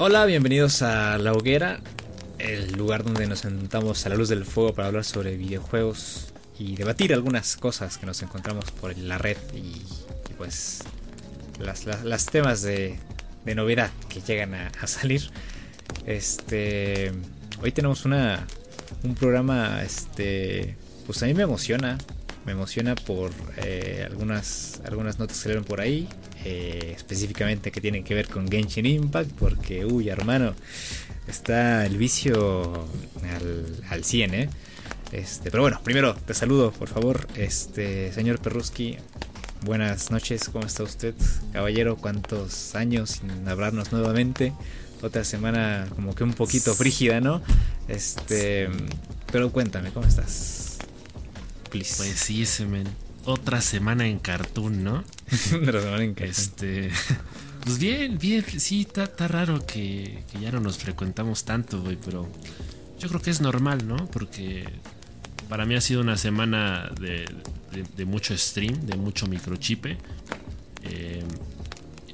Hola, bienvenidos a La Hoguera, el lugar donde nos sentamos a la luz del fuego para hablar sobre videojuegos y debatir algunas cosas que nos encontramos por la red y, pues las, temas de, novedad que llegan a, salir. Este, hoy tenemos una, un programa, este, pues a mí me emociona, me emociona por eh, algunas, algunas notas que salieron por ahí. Eh, específicamente que tienen que ver con Genshin Impact, porque, uy, hermano, está el vicio al, al 100, ¿eh? Este, pero bueno, primero te saludo, por favor, este señor Perruski. Buenas noches, ¿cómo está usted? Caballero, ¿cuántos años sin hablarnos nuevamente? Otra semana como que un poquito frígida, ¿no? Este, pero cuéntame, ¿cómo estás? Pues sí, semen otra semana en Cartoon, ¿no? otra semana en Cartoon. Este. Pues bien, bien, sí, está raro que, ya no nos frecuentamos tanto, güey, pero yo creo que es normal, ¿no? Porque para mí ha sido una semana de, mucho stream, de mucho microchipe. Eh,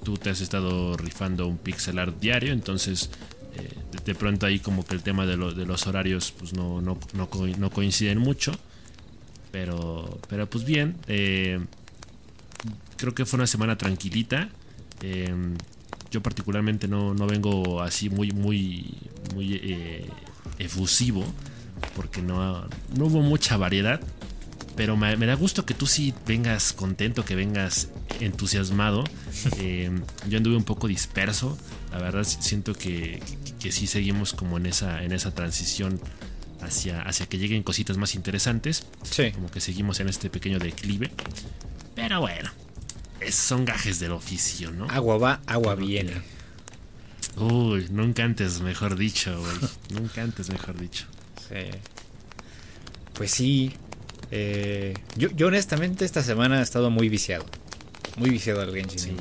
tú te has estado rifando un pixel art diario, entonces eh, de, pronto ahí como que el tema de, los horarios pues no, no, no coinciden mucho. Pero, pero pues bien, eh, creo que fue una semana tranquilita. Eh, yo particularmente no, vengo así muy, muy, muy eh, efusivo, porque no, no hubo mucha variedad. Pero me, da gusto que tú sí vengas contento, que vengas entusiasmado. yo anduve un poco disperso. La verdad siento que, que, sí seguimos como en esa, en esa transición hacia, hacia que lleguen cositas más interesantes. Sí. Como que seguimos en este pequeño declive. Pero bueno, son gajes del oficio, ¿no? Agua va, agua viene. Uy, nunca antes mejor dicho, güey. nunca antes mejor dicho. Sí. Pues sí. Eh, yo, yo honestamente esta semana he estado muy viciado. Muy viciado al Genshin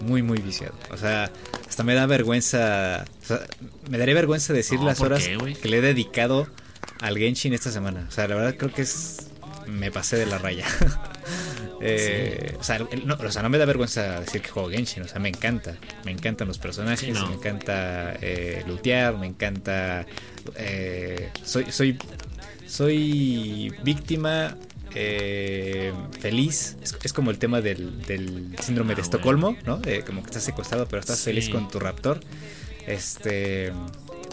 Muy, muy viciado. O sea, hasta me da vergüenza. O sea, me daría vergüenza decir las horas que le he dedicado al Genshin esta semana. O sea, la verdad creo que es. Me pasé de la raya. Eh, o, sea, no, me da vergüenza decir que juego Genshin. O sea, me encanta. Me encantan los personajes. Me encanta eh, lootear. Me encanta. Eh, soy, soy. Soy víctima eh, feliz. Es, como el tema del, del síndrome de ah, Estocolmo, ¿no? como que estás secuestrado, pero estás feliz con tu raptor. Este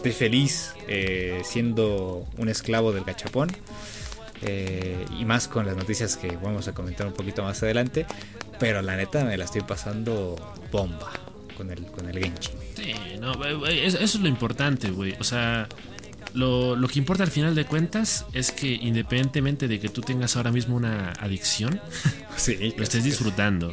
estoy feliz eh, siendo un esclavo del gachapón. Eh, y más con las noticias que vamos a comentar un poquito más adelante. Pero la neta me la estoy pasando bomba con el, con el Genshin. Sí, no, eso es lo importante, güey. O sea, lo, lo, que importa al final de cuentas es que independientemente de que tú tengas ahora mismo una adicción, lo estés disfrutando.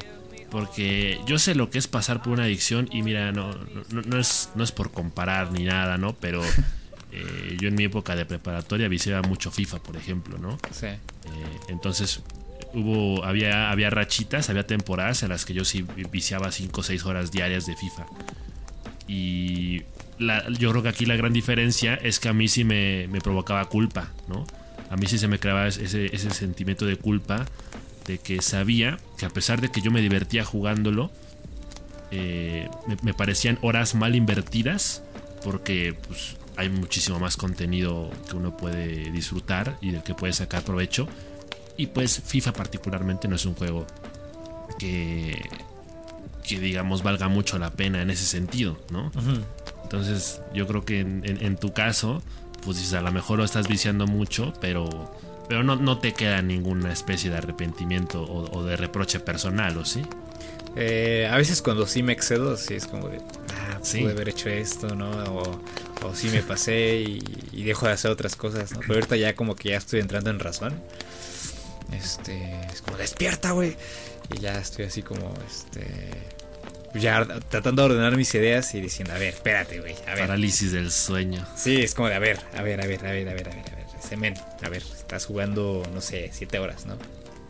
Porque yo sé lo que es pasar por una adicción y mira, no, no, es, no es por comparar ni nada, ¿no? Pero eh, yo en mi época de preparatoria viciaba mucho FIFA, por ejemplo, ¿no? Sí. Eh, entonces hubo, había, había rachitas, había temporadas en las que yo sí viciaba 5 o 6 horas diarias de FIFA. Y yo creo que aquí la gran diferencia es que a mí sí me, me provocaba culpa, ¿no? A mí sí se me creaba ese, ese sentimiento de culpa de que sabía que a pesar de que yo me divertía jugándolo, eh, me, parecían horas mal invertidas porque pues, hay muchísimo más contenido que uno puede disfrutar y del que puede sacar provecho. Y pues FIFA particularmente no es un juego que, que digamos valga mucho la pena en ese sentido, ¿no? Entonces yo creo que en, en, tu caso, pues a lo mejor lo estás viciando mucho, pero pero no, no te queda ninguna especie de arrepentimiento o, de reproche personal, ¿o sí? Eh, a veces cuando sí me excedo, sí es como de, ah, pude haber hecho esto, ¿no? O, o sí me pasé y, dejo de hacer otras cosas, ¿no? Pero ahorita ya como que ya estoy entrando en razón. Este, es como, despierta, güey. Y ya estoy así como, este, ya tratando de ordenar mis ideas y diciendo, a ver, espérate, güey. Parálisis del sueño. Sí, es como de, a ver, a ver, a ver, a ver, a ver, a ver, a ver. A ver, estás jugando, no sé, siete horas, ¿no?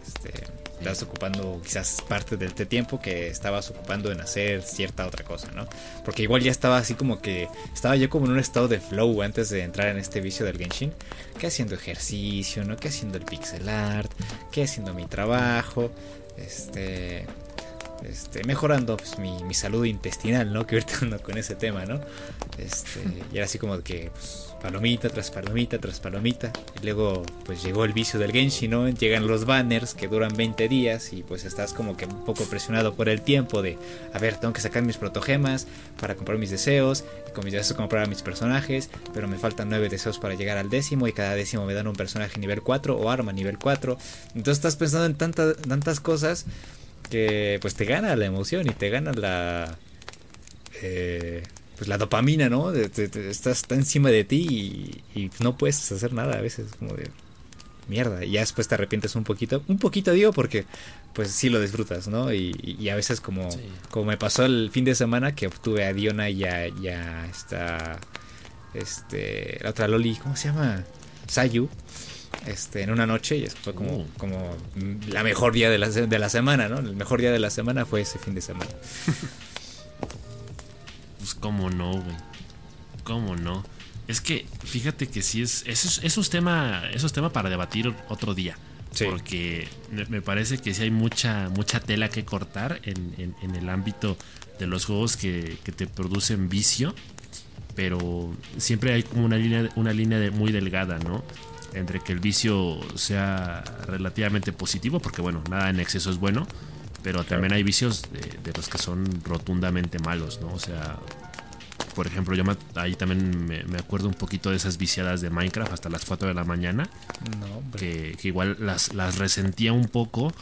Este, estás ocupando quizás parte del tiempo que estabas ocupando en hacer cierta otra cosa, ¿no? Porque igual ya estaba así como que estaba yo como en un estado de flow antes de entrar en este vicio del Genshin, que haciendo ejercicio, ¿no? Que haciendo el pixel art, que haciendo mi trabajo, este este, mejorando pues, mi, mi, salud intestinal, ¿no? Que ahorita ando con ese tema, ¿no? Este, y era así como que pues, palomita tras palomita tras palomita. Y luego pues llegó el vicio del Genshi, ¿no? Llegan los banners que duran 20 días y pues estás como que un poco presionado por el tiempo de, a ver, tengo que sacar mis protogemas para comprar mis deseos, y con mis deseos comprar a mis personajes, pero me faltan 9 deseos para llegar al décimo y cada décimo me dan un personaje nivel 4 o arma nivel 4. Entonces estás pensando en tantas tantas cosas que pues te gana la emoción y te gana la eh, pues la dopamina, ¿no? estás está encima de ti y, no puedes hacer nada a veces, como de mierda. Y ya después te arrepientes un poquito, un poquito digo porque pues sí lo disfrutas, ¿no? Y, a veces como, como me pasó el fin de semana que obtuve a Diona y a, esta, este, la otra Loli, ¿cómo se llama? Sayu este, en una noche y eso fue como, uh. como la mejor día de la, de la semana, ¿no? El mejor día de la semana fue ese fin de semana. pues cómo no, güey. Cómo no. Es que fíjate que sí es. Eso es, tema. Eso es tema para debatir otro día. Porque me parece que sí hay mucha, mucha tela que cortar en, en, el ámbito de los juegos que, que, te producen vicio. Pero siempre hay como una línea, una línea muy delgada, ¿no? Entre que el vicio sea relativamente positivo, porque bueno, nada en exceso es bueno, pero también hay vicios de, los que son rotundamente malos, ¿no? O sea, por ejemplo, yo ahí también me, acuerdo un poquito de esas viciadas de Minecraft hasta las 4 de la mañana, que, igual las, las resentía un poco,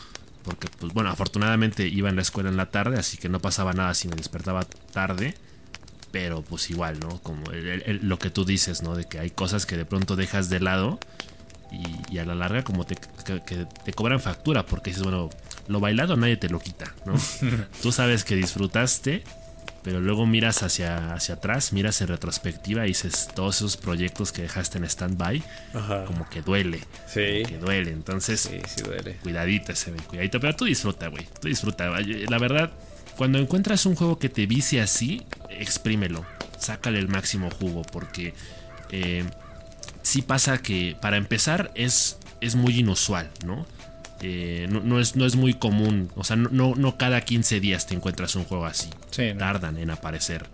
porque pues bueno, afortunadamente iba en la escuela en la tarde, así que no pasaba nada si me despertaba tarde pero pues igual, ¿no? Como lo que tú dices, ¿no? De que hay cosas que de pronto dejas de lado y, a la larga como te, que, te cobran factura porque dices, bueno, lo bailado nadie te lo quita, ¿no? tú sabes que disfrutaste, pero luego miras hacia, hacia atrás, miras en retrospectiva y dices, todos esos proyectos que dejaste en stand-by, como que duele. Sí. Que duele, entonces, sí, sí duele. cuidadito ese, cuidadito, pero tú disfruta, güey, tú disfruta. La verdad cuando encuentras un juego que te vicie así, exprímelo, sácale el máximo jugo, porque eh, sí pasa que para empezar es, es muy inusual, ¿no? Eh, no, es, no es muy común, o sea, no, no cada 15 días te encuentras un juego así. Tardan en aparecer.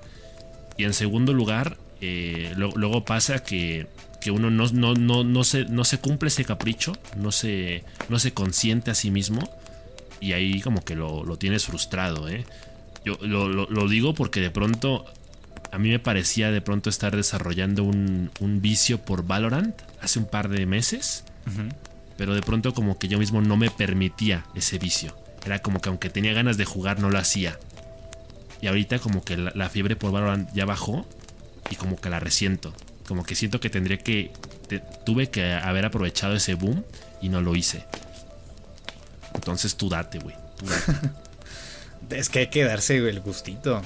Y en segundo lugar, eh, luego pasa que, uno no, no, no, se, no se cumple ese capricho, no se, no se consiente a sí mismo y ahí como que lo, tienes frustrado, ¿eh? Yo lo, digo porque de pronto a mí me parecía de pronto estar desarrollando un, vicio por Valorant hace un par de meses, pero de pronto como que yo mismo no me permitía ese vicio. Era como que aunque tenía ganas de jugar no lo hacía. Y ahorita como que la, fiebre por Valorant ya bajó y como que la resiento. Como que siento que tendría que... tuve que haber aprovechado ese boom y no lo hice. Entonces tú date, güey. es que hay que darse el gustito.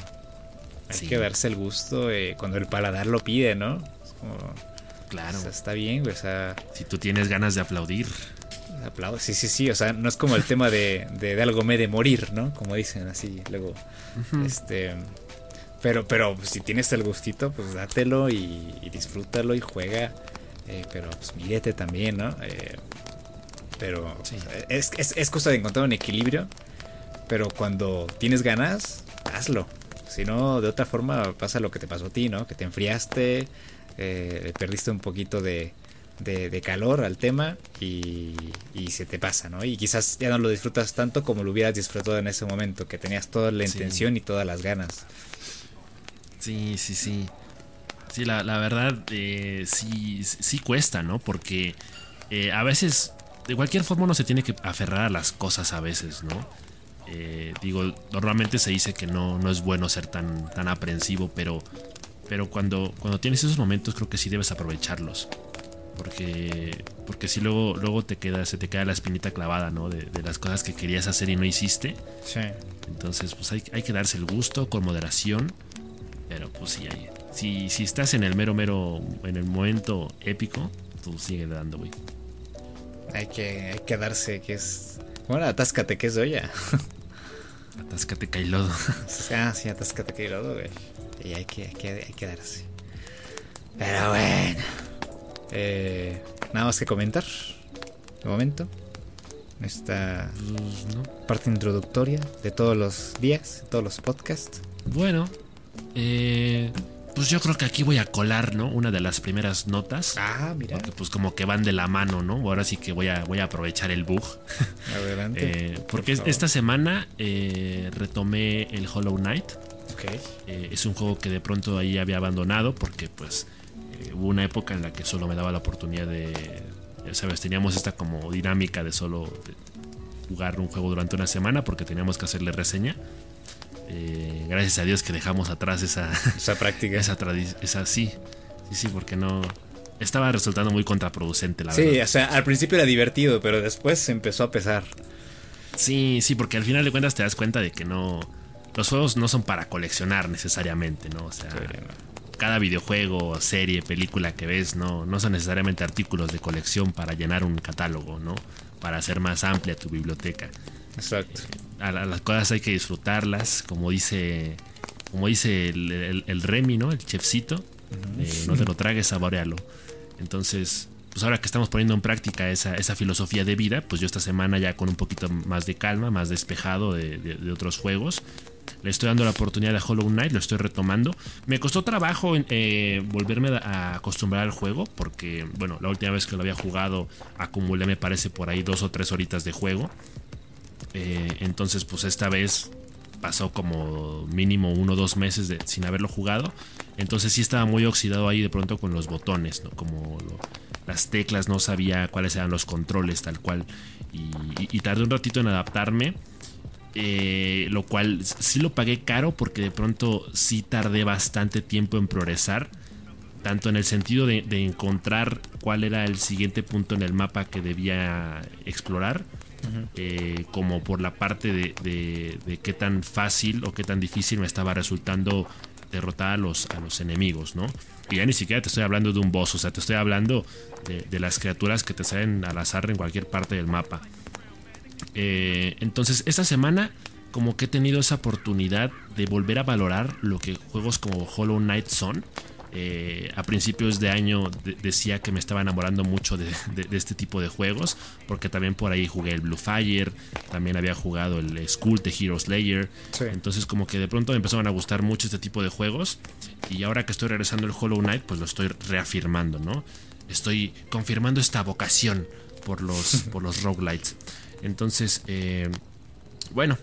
Hay que darse el gusto eh, cuando el paladar lo pide, ¿no? claro. está bien, güey. O sea, si tú tienes ganas de aplaudir. Aplaudo, sí, sí, sí. O sea, no es como el tema de, de, algo me de morir, ¿no? Como dicen así, luego. Este. Pero, pero pues, si tienes el gustito, pues dátelo y, disfrútalo y juega. Eh, pero pues mírete también, ¿no? Eh, pero es, es, es cosa de encontrar un equilibrio. Pero cuando tienes ganas, hazlo. Si no, de otra forma pasa lo que te pasó a ti, ¿no? Que te enfriaste, eh, perdiste un poquito de, de, calor al tema y, y, se te pasa, ¿no? Y quizás ya no lo disfrutas tanto como lo hubieras disfrutado en ese momento, que tenías toda la intención y todas las ganas. Sí, sí, sí. Sí, la, la verdad, eh, sí, sí cuesta, ¿no? Porque eh, a veces de cualquier forma uno se tiene que aferrar a las cosas a veces, ¿no? Eh, digo, normalmente se dice que no, no es bueno ser tan, tan aprensivo, pero, pero cuando, cuando tienes esos momentos creo que sí debes aprovecharlos. Porque, porque si luego, luego te queda, se te queda la espinita clavada, ¿no? De, las cosas que querías hacer y no hiciste. Sí. Entonces, pues hay, hay que darse el gusto con moderación. Pero pues sí, hay, si, si estás en el mero, mero, en el momento épico, tú sigue dando, güey. Hay que, hay que darse, que es. Bueno, atáscate, que es olla. atáscate, lodo ah, sí, atáscate, lodo, güey. Y hay que, hay que, hay que darse. Pero bueno. Eh, nada más que comentar. De momento. esta pues, parte introductoria de todos los días, todos los podcasts. Bueno, eh, pues yo creo que aquí voy a colar, ¿no? Una de las primeras notas. Ah, mira. Porque pues como que van de la mano, ¿no? Ahora sí que voy a, voy a aprovechar el bug. Adelante. Eh, porque esta semana eh, retomé el Hollow Knight. Okay. es un juego que de pronto ahí había abandonado porque pues hubo una época en la que solo me daba la oportunidad de... Ya sabes, teníamos esta como dinámica de solo jugar un juego durante una semana porque teníamos que hacerle reseña. Eh, gracias a Dios que dejamos atrás esa, esa práctica. Esa tradición. Esa sí. Sí, sí, porque no. Estaba resultando muy contraproducente, la verdad. Sí, o sea, al principio era divertido, pero después empezó a pesar. Sí, sí, porque al final de cuentas te das cuenta de que no. Los juegos no son para coleccionar necesariamente, ¿no? O sea, cada videojuego, serie, película que ves, no, no son necesariamente artículos de colección para llenar un catálogo, ¿no? Para hacer más amplia tu biblioteca. Exacto. A, las cosas hay que disfrutarlas, como dice, como dice el, Remy, ¿no? El chefcito. Eh, no te lo tragues, saborealo. Entonces, pues ahora que estamos poniendo en práctica esa, esa, filosofía de vida, pues yo esta semana ya con un poquito más de calma, más despejado de, otros juegos, le estoy dando la oportunidad a Hollow Knight, lo estoy retomando. Me costó trabajo eh, volverme a acostumbrar al juego, porque, bueno, la última vez que lo había jugado acumulé, me parece, por ahí dos o tres horitas de juego. Eh, entonces, pues esta vez pasó como mínimo uno o dos meses sin haberlo jugado. Entonces sí estaba muy oxidado ahí de pronto con los botones, ¿no? Como las teclas, no sabía cuáles eran los controles tal cual. Y, tardé un ratito en adaptarme. Eh, lo cual sí lo pagué caro porque de pronto sí tardé bastante tiempo en progresar. Tanto en el sentido de encontrar cuál era el siguiente punto en el mapa que debía explorar eh, como por la parte de, qué tan fácil o qué tan difícil me estaba resultando derrotar a los, a los enemigos, ¿no? Y ya ni siquiera te estoy hablando de un boss, o sea, te estoy hablando de, las criaturas que te salen al azar en cualquier parte del mapa. Eh, entonces, esta semana como que he tenido esa oportunidad de volver a valorar lo que juegos como Hollow Knight son. Eh, a principios de año decía que me estaba enamorando mucho de, este tipo de juegos, porque también por ahí jugué el Blue Fire, también había jugado el School de Hero Slayer, entonces como que de pronto me empezaron a gustar mucho este tipo de juegos, y ahora que estoy regresando el Hollow Knight, pues lo estoy reafirmando, ¿no? Estoy confirmando esta vocación por los, por los roguelites. Entonces, eh, bueno,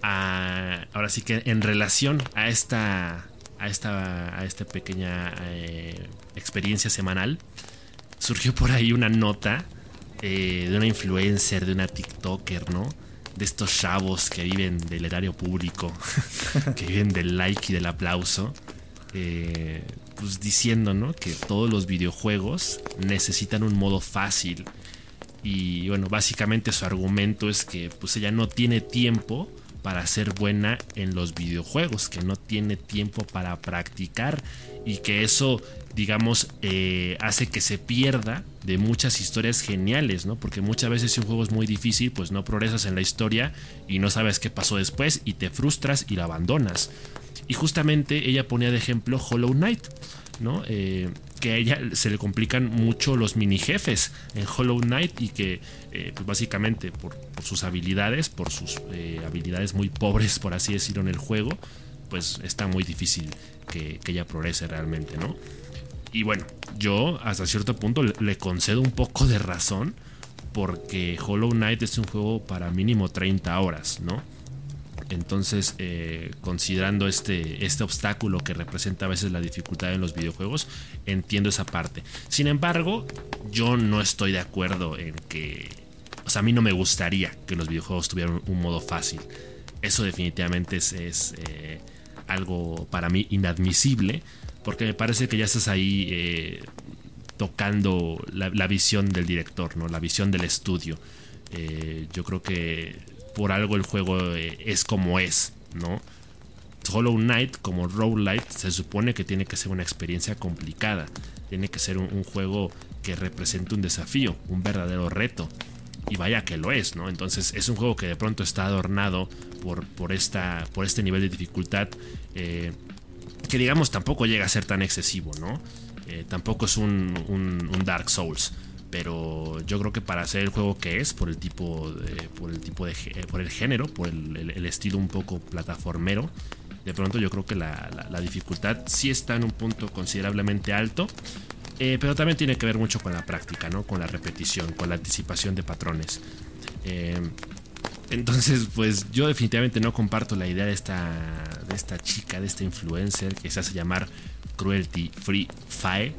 ahora sí que en relación a esta a esta, a esta pequeña eh, experiencia semanal, surgió por ahí una nota eh, de una influencer, de una TikToker, ¿no? De estos chavos que viven del erario público, que viven del like y del aplauso, eh, pues diciendo, ¿no? Que todos los videojuegos necesitan un modo fácil. Y bueno, básicamente su argumento es que pues ella no tiene tiempo para ser buena en los videojuegos, que no tiene tiempo para practicar y que eso, digamos, eh, hace que se pierda de muchas historias geniales, ¿no? Porque muchas veces si un juego es muy difícil, pues no progresas en la historia y no sabes qué pasó después y te frustras y la abandonas. Y justamente ella ponía de ejemplo Hollow Knight, ¿no? Eh, que a ella se le complican mucho los mini jefes en Hollow Knight y que eh, pues básicamente por, sus habilidades, por sus eh, habilidades muy pobres por así decirlo en el juego, pues está muy difícil que, ella progrese realmente, ¿no? Y bueno, yo hasta cierto punto le concedo un poco de razón porque Hollow Knight es un juego para mínimo 30 horas, ¿no? Entonces, eh, considerando este, este obstáculo que representa a veces la dificultad en los videojuegos, entiendo esa parte. Sin embargo, yo no estoy de acuerdo en que... O sea, a mí no me gustaría que los videojuegos tuvieran un modo fácil. Eso definitivamente es, eh, algo para mí inadmisible, porque me parece que ya estás ahí eh, tocando la, visión del director, ¿no? la visión del estudio. yo creo que por algo el juego eh, es como es, ¿no? Hollow Knight como roguelite se supone que tiene que ser una experiencia complicada, tiene que ser un, juego que represente un desafío, un verdadero reto. Y vaya que lo es, ¿no? Entonces es un juego que de pronto está adornado por, por, esta, por este nivel de dificultad eh, que digamos tampoco llega a ser tan excesivo, ¿no? Eh, tampoco es un, un, Dark Souls, pero yo creo que para hacer el juego que es, por el tipo de, por el tipo de, por el género, por el, estilo un poco plataformero, de pronto yo creo que la, dificultad sí está en un punto considerablemente alto, eh, pero también tiene que ver mucho con la práctica, ¿no? Con la repetición, con la anticipación de patrones. Eh, entonces, pues yo definitivamente no comparto la idea de esta, de esta chica, de esta influencer que se hace llamar Cruelty Free Fire.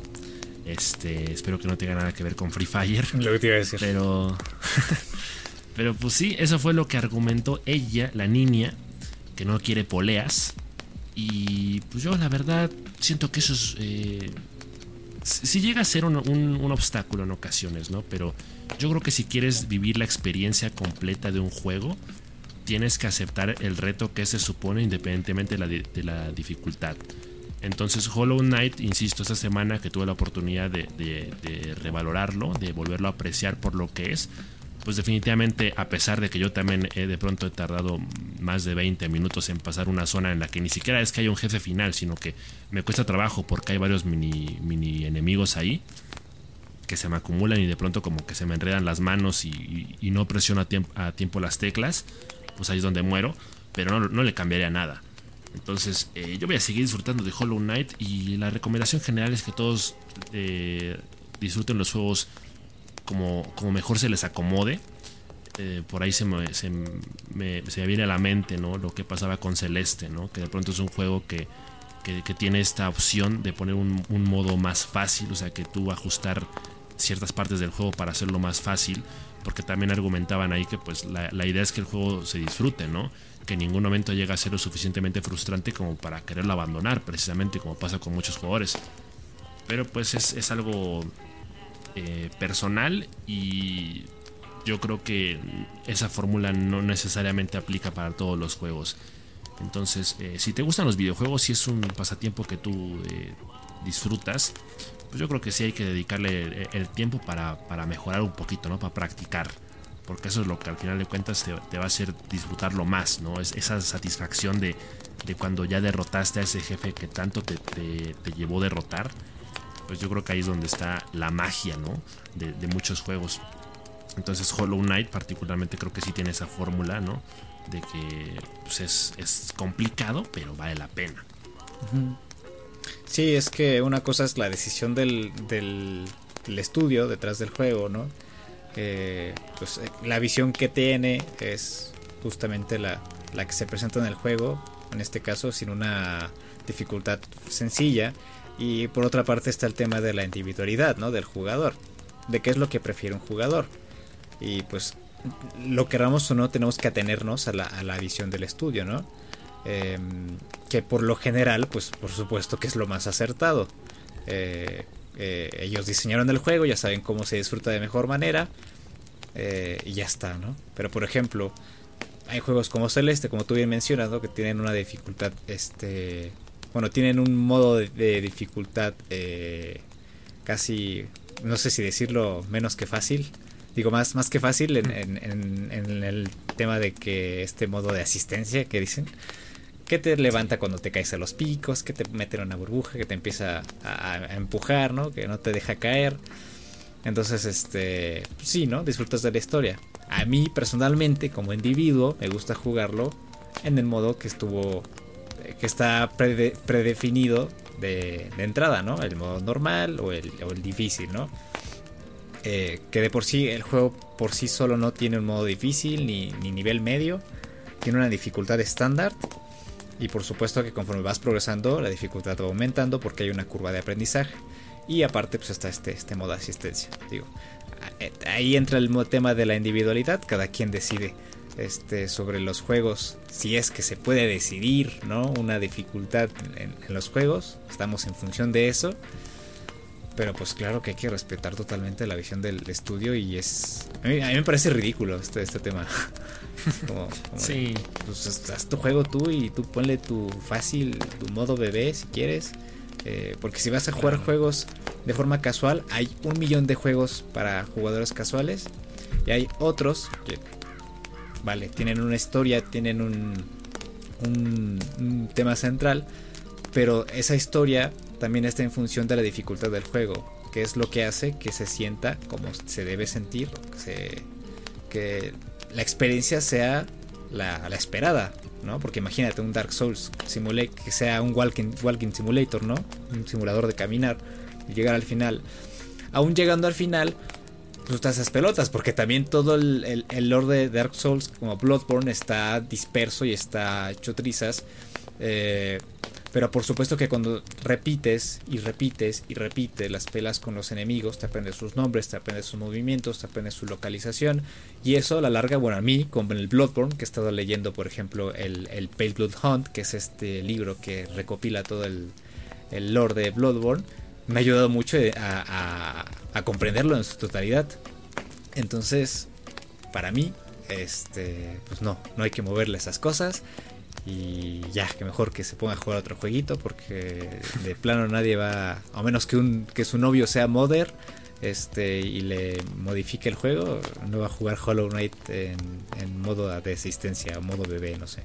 Este, espero que no tenga nada que ver con Free Fire. Lo que te iba a decir. Pero, pero pues sí, eso fue lo que argumentó ella, la niña, que no quiere poleas. Y pues yo la verdad siento que eso es... Eh, si llega a ser un, un, obstáculo en ocasiones, ¿no? Pero yo creo que si quieres vivir la experiencia completa de un juego, tienes que aceptar el reto que se supone independientemente de la, de la dificultad. Entonces Hollow Knight, insisto, esta semana que tuve la oportunidad de, revalorarlo, de volverlo a apreciar por lo que es, pues definitivamente a pesar de que yo también he, de pronto he tardado más de 20 minutos en pasar una zona en la que ni siquiera es que haya un jefe final, sino que me cuesta trabajo porque hay varios mini, enemigos ahí que se me acumulan y de pronto como que se me enredan las manos y, no presiono a tiempo, las teclas, pues ahí es donde muero, pero no le cambiaría nada. Entonces, eh, yo voy a seguir disfrutando de Hollow Knight y la recomendación general es que todos eh, disfruten los juegos como, como mejor se les acomode. Eh, por ahí se me, se, me, viene a la mente ¿no? lo que pasaba con Celeste, ¿no? que de pronto es un juego que, que, tiene esta opción de poner un, un, modo más fácil, o sea que tú ajustar ciertas partes del juego para hacerlo más fácil, porque también argumentaban ahí que pues la, la idea es que el juego se disfrute, ¿no? que en ningún momento llega a ser lo suficientemente frustrante como para quererlo abandonar, precisamente como pasa con muchos jugadores. Pero pues es, algo eh, personal y yo creo que esa fórmula no necesariamente aplica para todos los juegos. Entonces, eh, si te gustan los videojuegos, si es un pasatiempo que tú eh, disfrutas, pues yo creo que sí hay que dedicarle el, tiempo para, para, mejorar un poquito, ¿no? Para practicar porque eso es lo que al final de cuentas te, va a hacer disfrutarlo más, ¿no? Es esa satisfacción de, cuando ya derrotaste a ese jefe que tanto te, llevó a derrotar, pues yo creo que ahí es donde está la magia, ¿no? De, muchos juegos. Entonces Hollow Knight particularmente creo que sí tiene esa fórmula, ¿no? De que pues es, complicado, pero vale la pena. Sí, es que una cosa es la decisión del, del estudio detrás del juego, ¿no? pues eh, la visión que tiene es justamente la, la que se presenta en el juego, en este caso sin una dificultad sencilla. Y por otra parte está el tema de la individualidad, ¿no? Del jugador. De qué es lo que prefiere un jugador. Y pues lo queramos o no, tenemos que atenernos a la, a la visión del estudio, ¿no? Em, que por lo general, pues por supuesto que es lo más acertado. Eh, eh, ellos diseñaron el juego, ya saben cómo se disfruta de mejor manera. Eh, y ya está, ¿no? Pero por ejemplo, hay juegos como Celeste, como tú bien mencionado, que tienen una dificultad, este, bueno, tienen un modo de, dificultad eh, casi, no sé si decirlo menos que fácil. Digo, más, más que fácil en, en el tema de que este modo de asistencia que dicen, que te levanta cuando te caes a los picos, que te mete en una burbuja, que te empieza a, empujar, ¿no? Que no te deja caer. Entonces, este, sí, ¿no? Disfrutas de la historia. A mí personalmente, como individuo, me gusta jugarlo en el modo que estuvo, que está predefinido de, entrada, ¿no? El modo normal o el, difícil, ¿no? Eh, que de por sí el juego por sí solo no tiene un modo difícil ni nivel medio, tiene una dificultad estándar y por supuesto que conforme vas progresando, la dificultad va aumentando porque hay una curva de aprendizaje. Y aparte, pues está este, este modo de asistencia. Digo, ahí entra el tema de la individualidad. Cada quien decide este, sobre los juegos. Si es que se puede decidir, ¿no? Una dificultad en, los juegos. Estamos en función de eso. Pero pues claro que hay que respetar totalmente la visión del estudio y es... A mí, me parece ridículo este, este tema. Como, sí. pues haz tu juego tú y tú ponle tu fácil, tu modo bebé si quieres. Eh, porque si vas a jugar juegos de forma casual, hay un millón de juegos para jugadores casuales. Y hay otros que, vale, tienen una historia, tienen un, un, tema central. Pero esa historia también está en función de la dificultad del juego. que es lo que hace que se sienta como se debe sentir, que la experiencia sea la, esperada, ¿no? Porque imagínate un Dark Souls simulate que sea un walking, walking simulator, ¿no? Un simulador de caminar y llegar al final. Aún llegando al final, pues te haces pelotas, porque también todo el, el, lore de Dark Souls, como Bloodborne, está disperso y está hecho trizas. Eh, pero por supuesto que cuando repites y repites y repites las pelas con los enemigos, te aprendes sus nombres, te aprendes sus movimientos, te aprendes su localización. Y eso a la larga, bueno, a mí, como en el Bloodborne, que he estado leyendo, por ejemplo, el, el Pale Blood Hunt, que es este libro que recopila todo el, el lore de Bloodborne, me ha ayudado mucho a, a, comprenderlo en su totalidad. Entonces, para mí, este, pues no, no hay que moverle esas cosas. Y ya, que mejor que se ponga a jugar otro jueguito porque de plano nadie va, a menos que, un, que su novio sea modder este, y le modifique el juego, no va a jugar Hollow Knight en, modo de asistencia o modo bebé, no sé.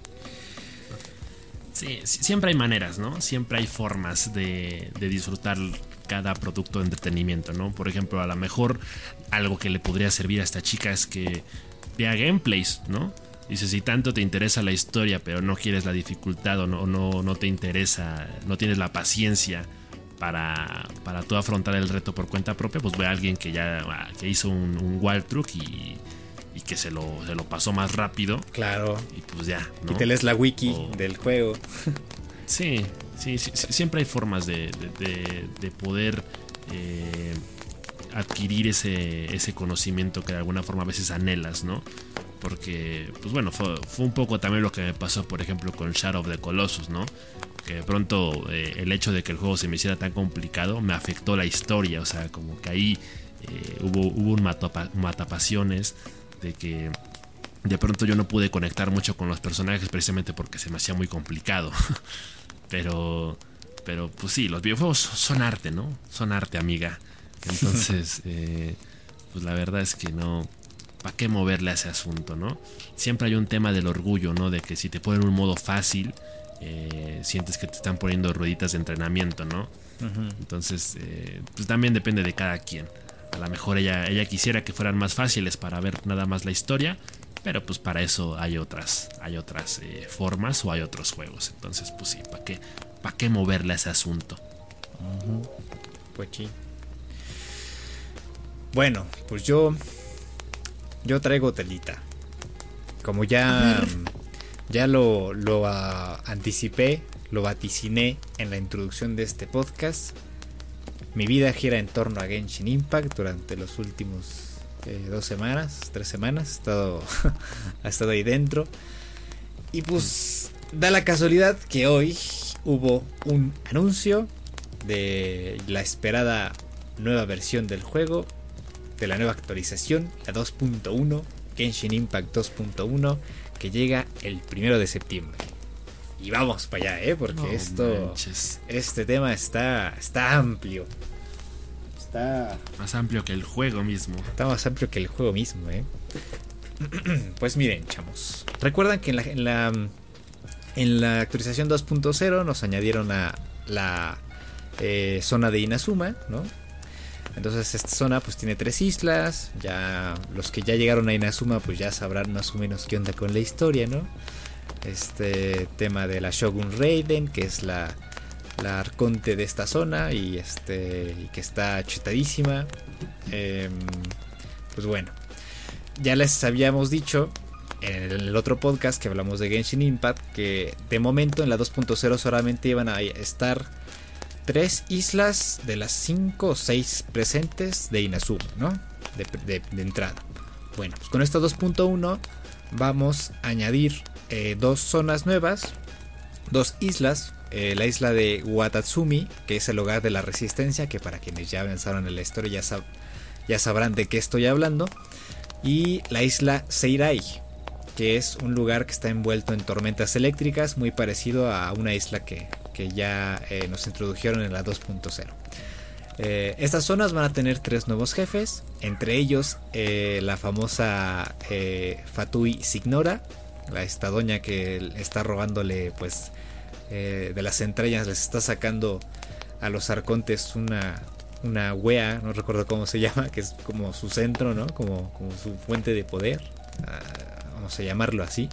Sí, siempre hay maneras, ¿no? Siempre hay formas de, de, disfrutar cada producto de entretenimiento, ¿no? Por ejemplo, a lo mejor algo que le podría servir a esta chica es que vea gameplays, ¿no? Dice, si tanto te interesa la historia, pero no quieres la dificultad o no, no, no te interesa, no tienes la paciencia para, para tú afrontar el reto por cuenta propia, pues ve a alguien que ya ah, que hizo un, un wild truck y, y que se lo, se lo pasó más rápido. Claro. Y pues ya. ¿no? Y te lees la wiki del juego. Sí, sí, sí, siempre hay formas de, de, poder eh, adquirir ese, ese conocimiento que de alguna forma a veces anhelas, ¿no? Porque, pues bueno, fue, un poco también lo que me pasó, por ejemplo, con Shadow of the Colossus, ¿no? Que de pronto eh, el hecho de que el juego se me hiciera tan complicado me afectó la historia, o sea, como que ahí eh, hubo, hubo un matapasiones de que de pronto yo no pude conectar mucho con los personajes precisamente porque se me hacía muy complicado. pero, pero pues sí, los videojuegos son arte, ¿no? Son arte, amiga. Entonces, eh, pues la verdad es que no, ¿para qué moverle a ese asunto, no? Siempre hay un tema del orgullo, ¿no? De que si te ponen un modo fácil, eh, sientes que te están poniendo rueditas de entrenamiento, ¿no? Entonces, eh, pues también depende de cada quien. A lo mejor ella, ella quisiera que fueran más fáciles para ver nada más la historia, pero pues para eso hay otras, hay otras eh, formas o hay otros juegos. Entonces, pues sí, ¿para qué, para qué moverle a ese asunto? Pues sí. Bueno, pues yo yo traigo telita. Como ya, ya lo, lo ah, anticipé, lo vaticiné en la introducción de este podcast, mi vida gira en torno a Genshin Impact durante los últimos eh, dos semanas, tres semanas. He estado, ha estado ahí dentro. Y pues da la casualidad que hoy hubo un anuncio de la esperada nueva versión del juego de la nueva actualización, la 2.1, Genshin Impact 2.1, que llega el primero de septiembre. Y vamos para allá, ¿eh? Porque esto, este tema está, está amplio. Está más amplio que el juego mismo. Está más amplio que el juego mismo, ¿eh? pues miren, chamos. Recuerdan que en la, en la, en la actualización 2.0 nos añadieron a la eh, zona de Inazuma, ¿no? Entonces esta zona pues tiene tres islas. Ya los que ya llegaron a Inazuma pues ya sabrán más o menos qué onda con la historia, ¿no? Este tema de la Shogun Raiden, que es la, la arconte de esta zona y este y que está chetadísima. Em, pues bueno, ya les habíamos dicho en el otro podcast que hablamos de Genshin Impact que de momento en la 2.0 solamente iban a estar tres islas de las cinco o seis presentes de Inazuma, ¿no? De, entrada. Bueno, pues con esta 2.1 vamos a añadir eh, dos zonas nuevas, dos islas. Eh, la isla de Watatsumi, que es el hogar de la resistencia, que para quienes ya avanzaron en la historia ya, ya sabrán de qué estoy hablando. Y la isla Seirai, que es un lugar que está envuelto en tormentas eléctricas, muy parecido a una isla que, que ya eh, nos introdujeron en la 2.0. Eh, estas zonas van a tener tres nuevos jefes, entre ellos eh, la famosa Fatui Signora, la esta doña que está robándole pues de las entrañas, les está sacando a los arcontes una, una wea, no recuerdo cómo se llama, que es como su centro, ¿no? Como, como su fuente de poder, ah, vamos a llamarlo así.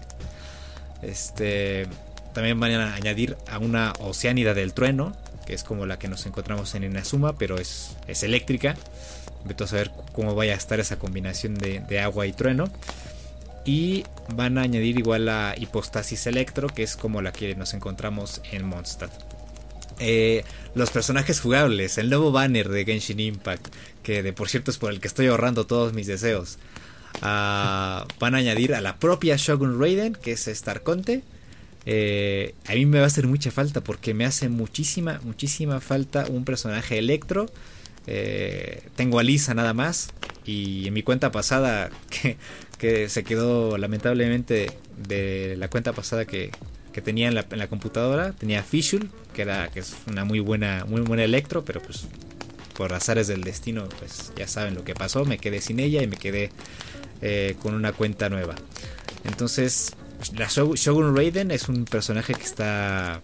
Este, también van a añadir a una Oceánida del Trueno, que es como la que nos encontramos en Inazuma, pero es, es eléctrica. Vete a saber cómo vaya a estar esa combinación de, agua y trueno. Y van a añadir igual la hipostasis electro, que es como la que nos encontramos en Mondstadt. Eh, los personajes jugables, el nuevo banner de Genshin Impact, que de por cierto es por el que estoy ahorrando todos mis deseos. Ah, van a añadir a la propia Shogun Raiden, que es Starconte. Eh, a mí me va a hacer mucha falta porque me hace muchísima, muchísima falta un personaje electro. Eh, tengo a Lisa nada más. Y en mi cuenta pasada, que, se quedó lamentablemente de la cuenta pasada que, tenía en la, computadora, tenía Fishul, que era que es una muy buena, muy buena electro, pero pues por azares del destino, pues ya saben lo que pasó, me quedé sin ella y me quedé eh, con una cuenta nueva. Entonces, Shogun Raiden es un personaje que está,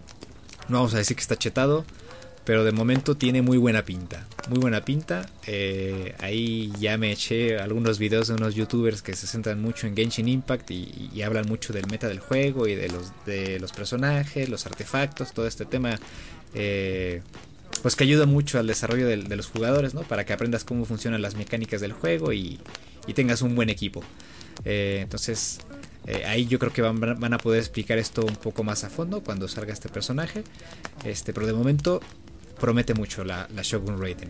no vamos a decir que está chetado, pero de momento tiene muy buena pinta. Muy buena pinta. Eh, ahí ya me eché algunos videos de unos youtubers que se centran mucho en Genshin Impact y, hablan mucho del meta del juego y de los, de los personajes, los artefactos, todo este tema. Eh, pues que ayuda mucho al desarrollo de, los jugadores, ¿no? Para que aprendas cómo funcionan las mecánicas del juego y, y tengas un buen equipo. Eh, entonces, eh, ahí yo creo que van, a poder explicar esto un poco más a fondo cuando salga este personaje. Este, pero de momento promete mucho la, Shogun Raiden.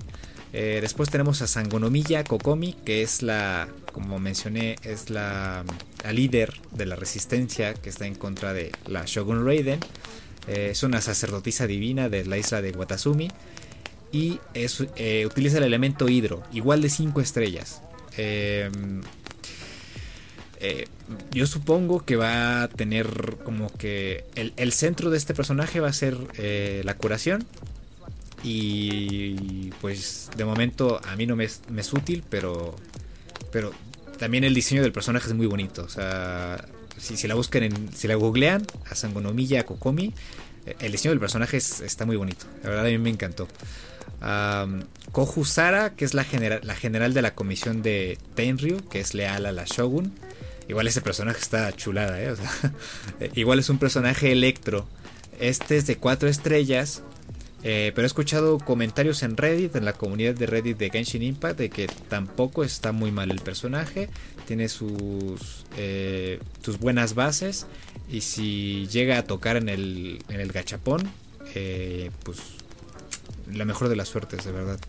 Eh, después tenemos a Sangonomiya Kokomi, que es la, como mencioné, es la, líder de la resistencia que está en contra de la Shogun Raiden. es una sacerdotisa divina de la isla de Watasumi. Y utiliza el elemento hidro, igual de 5 estrellas. Eh, yo supongo que va a tener como que el, centro de este personaje va a ser eh, la curación. Y pues de momento a mí no me es, útil, pero, pero también el diseño del personaje es muy bonito. O sea, si, la buscan, en, si la googlean, a Sangonomiya Kokomi, eh, el diseño del personaje está muy bonito. La verdad a mí me encantó. Um, Sara, que es la, la general de la comisión de Tenryu, que es leal a la Shogun. Igual ese personaje está chulada, ¿eh? igual es un personaje electro. Este es de 4 estrellas. Eh, pero he escuchado comentarios en Reddit, en la comunidad de Reddit de Genshin Impact, de que tampoco está muy mal el personaje. Tiene sus, eh, sus buenas bases. Y si llega a tocar en el, en el gachapón, eh, pues la mejor de las suertes, de verdad.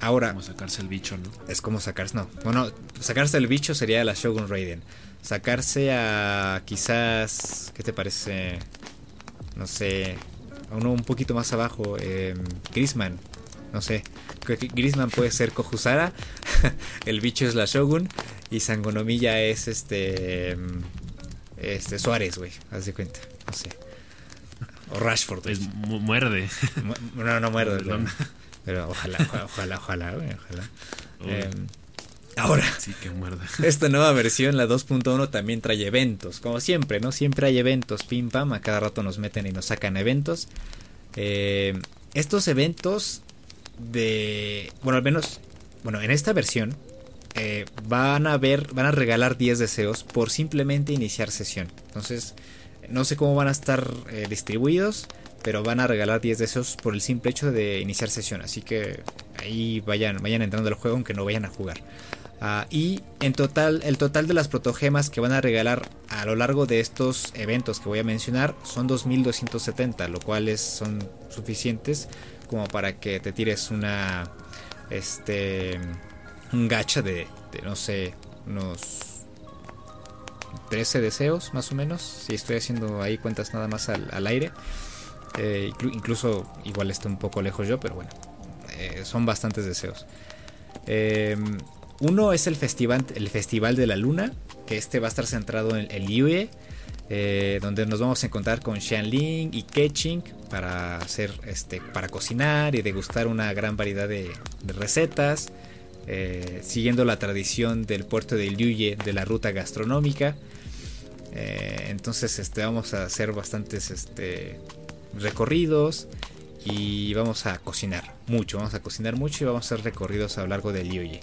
Ahora. Como sacarse el bicho, ¿no? Es como sacarse. No, bueno, sacarse el bicho sería la Shogun Raiden. Sacarse a quizás. ¿Qué te parece? No sé. A uno un poquito más abajo. Eh, Grisman. No sé. Grisman puede ser Kohusara. el bicho es la Shogun. Y Sangonomiya es este. Em, este Suárez, güey. Haz de cuenta. No sé. O Rashford. Pues muerde. No, no muerde. Pero, ojalá, ojalá, ojalá, ojalá. Em, ahora, sí que muerde. esta nueva versión, la 2.1, también trae eventos. Como siempre, ¿no? Siempre hay eventos, pim pam. A cada rato nos meten y nos sacan eventos. Em, estos eventos de. Bueno, al menos. Bueno, en esta versión. Eh, van a ver, van a regalar 10 deseos por simplemente iniciar sesión. Entonces, no sé cómo van a estar eh, distribuidos, pero van a regalar 10 deseos por el simple hecho de iniciar sesión. Así que ahí vayan, vayan entrando al juego aunque no vayan a jugar. Ah, y en total, el total de las protogemas que van a regalar a lo largo de estos eventos que voy a mencionar son 2270, lo cual son suficientes como para que te tires una. Este. Un gacha de, de no sé, unos 13 deseos más o menos. Si estoy haciendo ahí cuentas nada más al, aire. Eh, incluso igual está un poco lejos yo, pero bueno. Eh, son bastantes deseos. Em, uno es el festival, el festival de la Luna, que este va a estar centrado en el eh, donde nos vamos a encontrar con Xianling y Keching para hacer este, para cocinar y degustar una gran variedad de, recetas. Siguiendo la tradición del puerto de Liuye de la ruta gastronómica. Entonces este, vamos a hacer bastantes este, recorridos y vamos a cocinar mucho, vamos a cocinar mucho y vamos a hacer recorridos a lo largo del Liyue.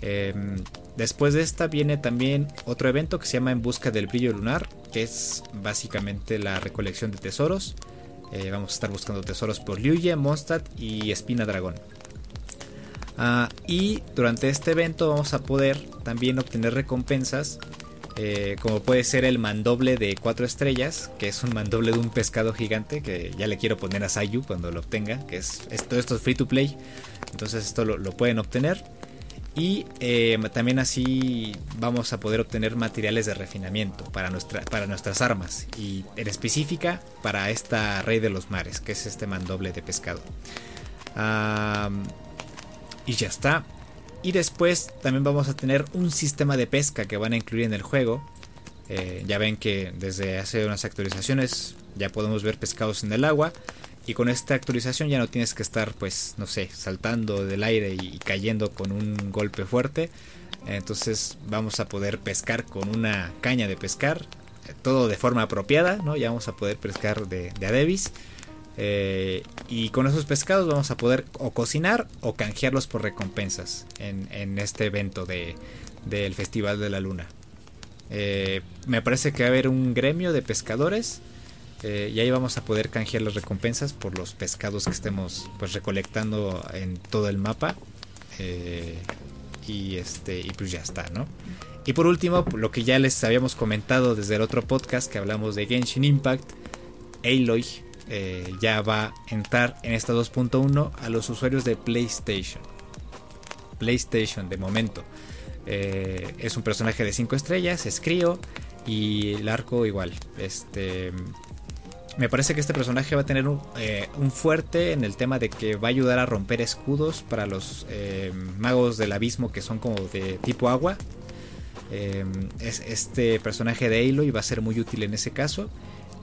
Em, después de esta viene también otro evento que se llama En Busca del Brillo Lunar, que es básicamente la recolección de tesoros. Eh, vamos a estar buscando tesoros por Liuye, Mondstadt y Espina Dragón. Ah, y durante este evento vamos a poder también obtener recompensas eh, como puede ser el mandoble de 4 estrellas, que es un mandoble de un pescado gigante, que ya le quiero poner a Sayu cuando lo obtenga, que es, todo esto es free to play, entonces esto lo, pueden obtener. Y eh, también así vamos a poder obtener materiales de refinamiento para, nuestra, para nuestras armas. Y en específica para esta Rey de los Mares, que es este mandoble de pescado. y ya está. Y después también vamos a tener un sistema de pesca que van a incluir en el juego. Eh, ya ven que desde hace unas actualizaciones ya podemos ver pescados en el agua. Y con esta actualización ya no tienes que estar, pues, no sé, saltando del aire y, cayendo con un golpe fuerte. Entonces vamos a poder pescar con una caña de pescar. Eh, todo de forma apropiada, ¿no? Ya vamos a poder pescar de, de. Eh, y con esos pescados vamos a poder o cocinar o canjearlos por recompensas en, este evento de, del Festival de la Luna. Eh, me parece que va a haber un gremio de pescadores eh, y ahí vamos a poder canjear las recompensas por los pescados que estemos pues recolectando en todo el mapa. y este y pues ya está, ¿no? Y por último, lo que ya les habíamos comentado desde el otro podcast que hablamos de Genshin Impact, Aloy eh, ya va a entrar en esta 2.1 a los usuarios de PlayStation. PlayStation de momento. Eh, es un personaje de 5 estrellas, es crío y el arco igual. Este, me parece que este personaje va a tener eh, un, fuerte en el tema de que va a ayudar a romper escudos para los magos del abismo que son como de tipo agua. es, este personaje de Aloy va a ser muy útil en ese caso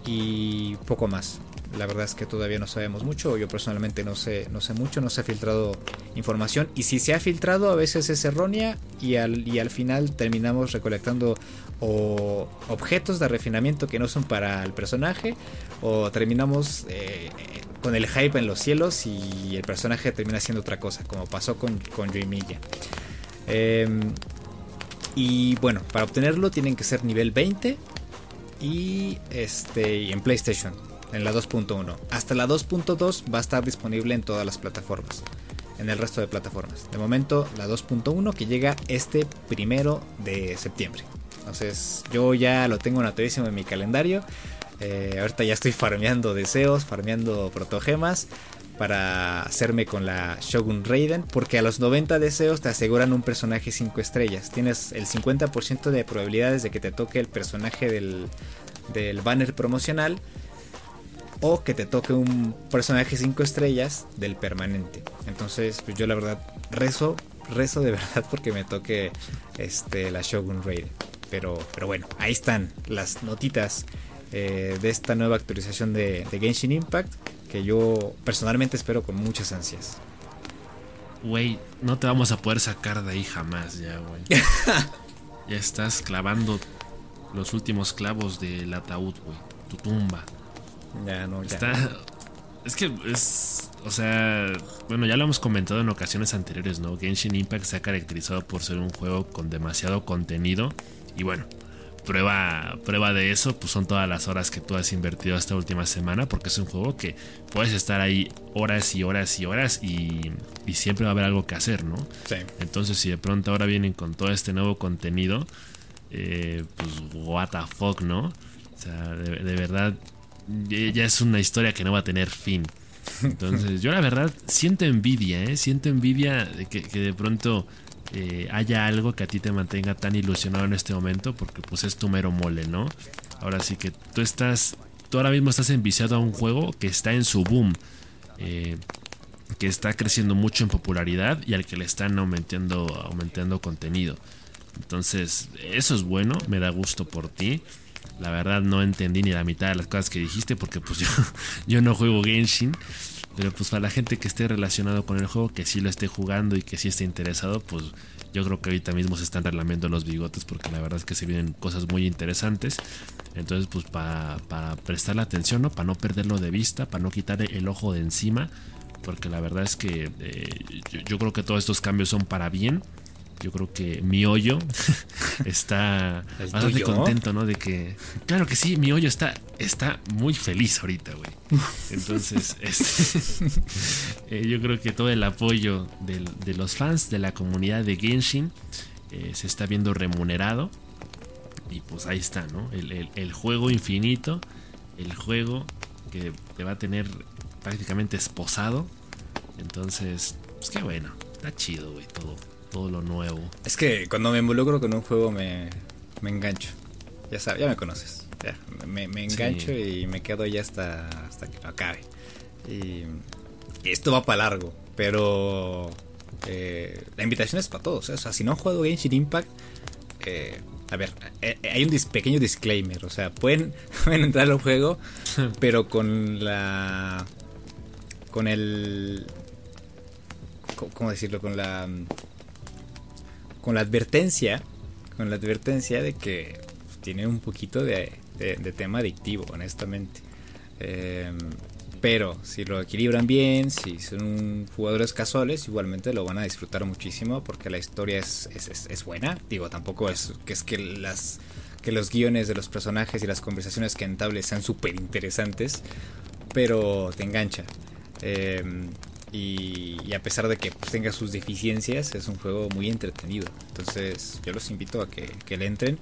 y poco más. La verdad es que todavía no sabemos mucho. Yo personalmente no sé, no sé mucho, no se ha filtrado información. Y si se ha filtrado, a veces es errónea. Y al, y al final terminamos recolectando objetos de refinamiento que no son para el personaje. O terminamos eh, con el hype en los cielos y el personaje termina siendo otra cosa. Como pasó con, con. Em, y bueno, para obtenerlo tienen que ser nivel 20 y este en PlayStation en la 2.1. Hasta la 2.2 va a estar disponible en todas las plataformas, en el resto de plataformas. De momento, la 2.1 que llega este primero de septiembre. Entonces, yo ya lo tengo anotadísimo en mi calendario. Eh, ahorita ya estoy farmeando deseos, farmeando protogemas para hacerme con la Shogun Raiden, porque a los 90 deseos te aseguran un personaje 5 estrellas. Tienes el 50% de probabilidades de que te toque el personaje del, del banner promocional o que te toque un personaje 5 estrellas del permanente. Entonces, pues yo la verdad rezo, rezo de verdad porque me toque este, la Shogun Raid. Pero, pero bueno, ahí están las notitas eh, de esta nueva actualización de, Genshin Impact que yo personalmente espero con muchas ansias. Güey, no te vamos a poder sacar de ahí jamás ya, güey. ya estás clavando los últimos clavos del ataúd, güey. Tu tumba. Ya, no, ya. Está. Es que es. O sea. Bueno, ya lo hemos comentado en ocasiones anteriores, ¿no? Genshin Impact se ha caracterizado por ser un juego con demasiado contenido. Y bueno, prueba, prueba de eso, pues son todas las horas que tú has invertido esta última semana. Porque es un juego que puedes estar ahí horas y horas y horas. Y, y siempre va a haber algo que hacer, ¿no? Sí. Entonces, si de pronto ahora vienen con todo este nuevo contenido. Eh, pues, what the fuck, ¿no? O sea, de verdad ya es una historia que no va a tener fin. Entonces, yo la verdad siento envidia, ¿eh? Siento envidia de que, de pronto eh, haya algo que a ti te mantenga tan ilusionado en este momento, porque pues es tu mero mole, ¿no? Ahora sí que tú estás, tú ahora mismo estás enviciado a un juego que está en su boom, eh, que está creciendo mucho en popularidad y al que le están aumentando, aumentando contenido. Entonces, eso es bueno, me da gusto por ti. La verdad no entendí ni la mitad de las cosas que dijiste porque pues yo, no juego Genshin. Pero pues para la gente que esté relacionado con el juego, que sí lo esté jugando y que sí esté interesado, pues yo creo que ahorita mismo se están relamiendo los bigotes porque la verdad es que se vienen cosas muy interesantes. Entonces, pues para, prestarle atención, ¿no? Para no perderlo de vista, para no quitarle el ojo de encima. Porque la verdad es que eh, yo creo que todos estos cambios son para bien yo creo que mi hoyo está bastante contento, ¿no? De que, claro que sí, mi hoyo está, está muy feliz ahorita, güey. Entonces, este, eh, yo creo que todo el apoyo de los fans de la comunidad de Genshin eh, se está viendo remunerado. Y pues ahí está, ¿no? El, el juego infinito, el juego que te va a tener prácticamente esposado. Entonces, pues qué bueno, está chido, güey, todo todo lo nuevo. Es que cuando me involucro con un juego me, me engancho. Ya sabes, ya me conoces. me, me, engancho y me quedo ya hasta, hasta que lo acabe. Y, esto va para largo, pero eh, la invitación es para todos. ¿eh? O sea, si no han jugado Genshin Impact, eh, a ver, hay un pequeño disclaimer. O sea, pueden, pueden entrar al juego, pero con la. con el. ¿Cómo decirlo? Con la con la advertencia, con la advertencia de que tiene un poquito de, tema adictivo, honestamente. Em, pero si lo equilibran bien, si son jugadores casuales, igualmente lo van a disfrutar muchísimo porque la historia es, es, buena. Digo, tampoco es que es que las que los guiones de los personajes y las conversaciones que entables sean súper interesantes, pero te engancha. Eh, y, a pesar de que pues, tenga sus deficiencias, es un juego muy entretenido. Entonces yo los invito a que, le entren.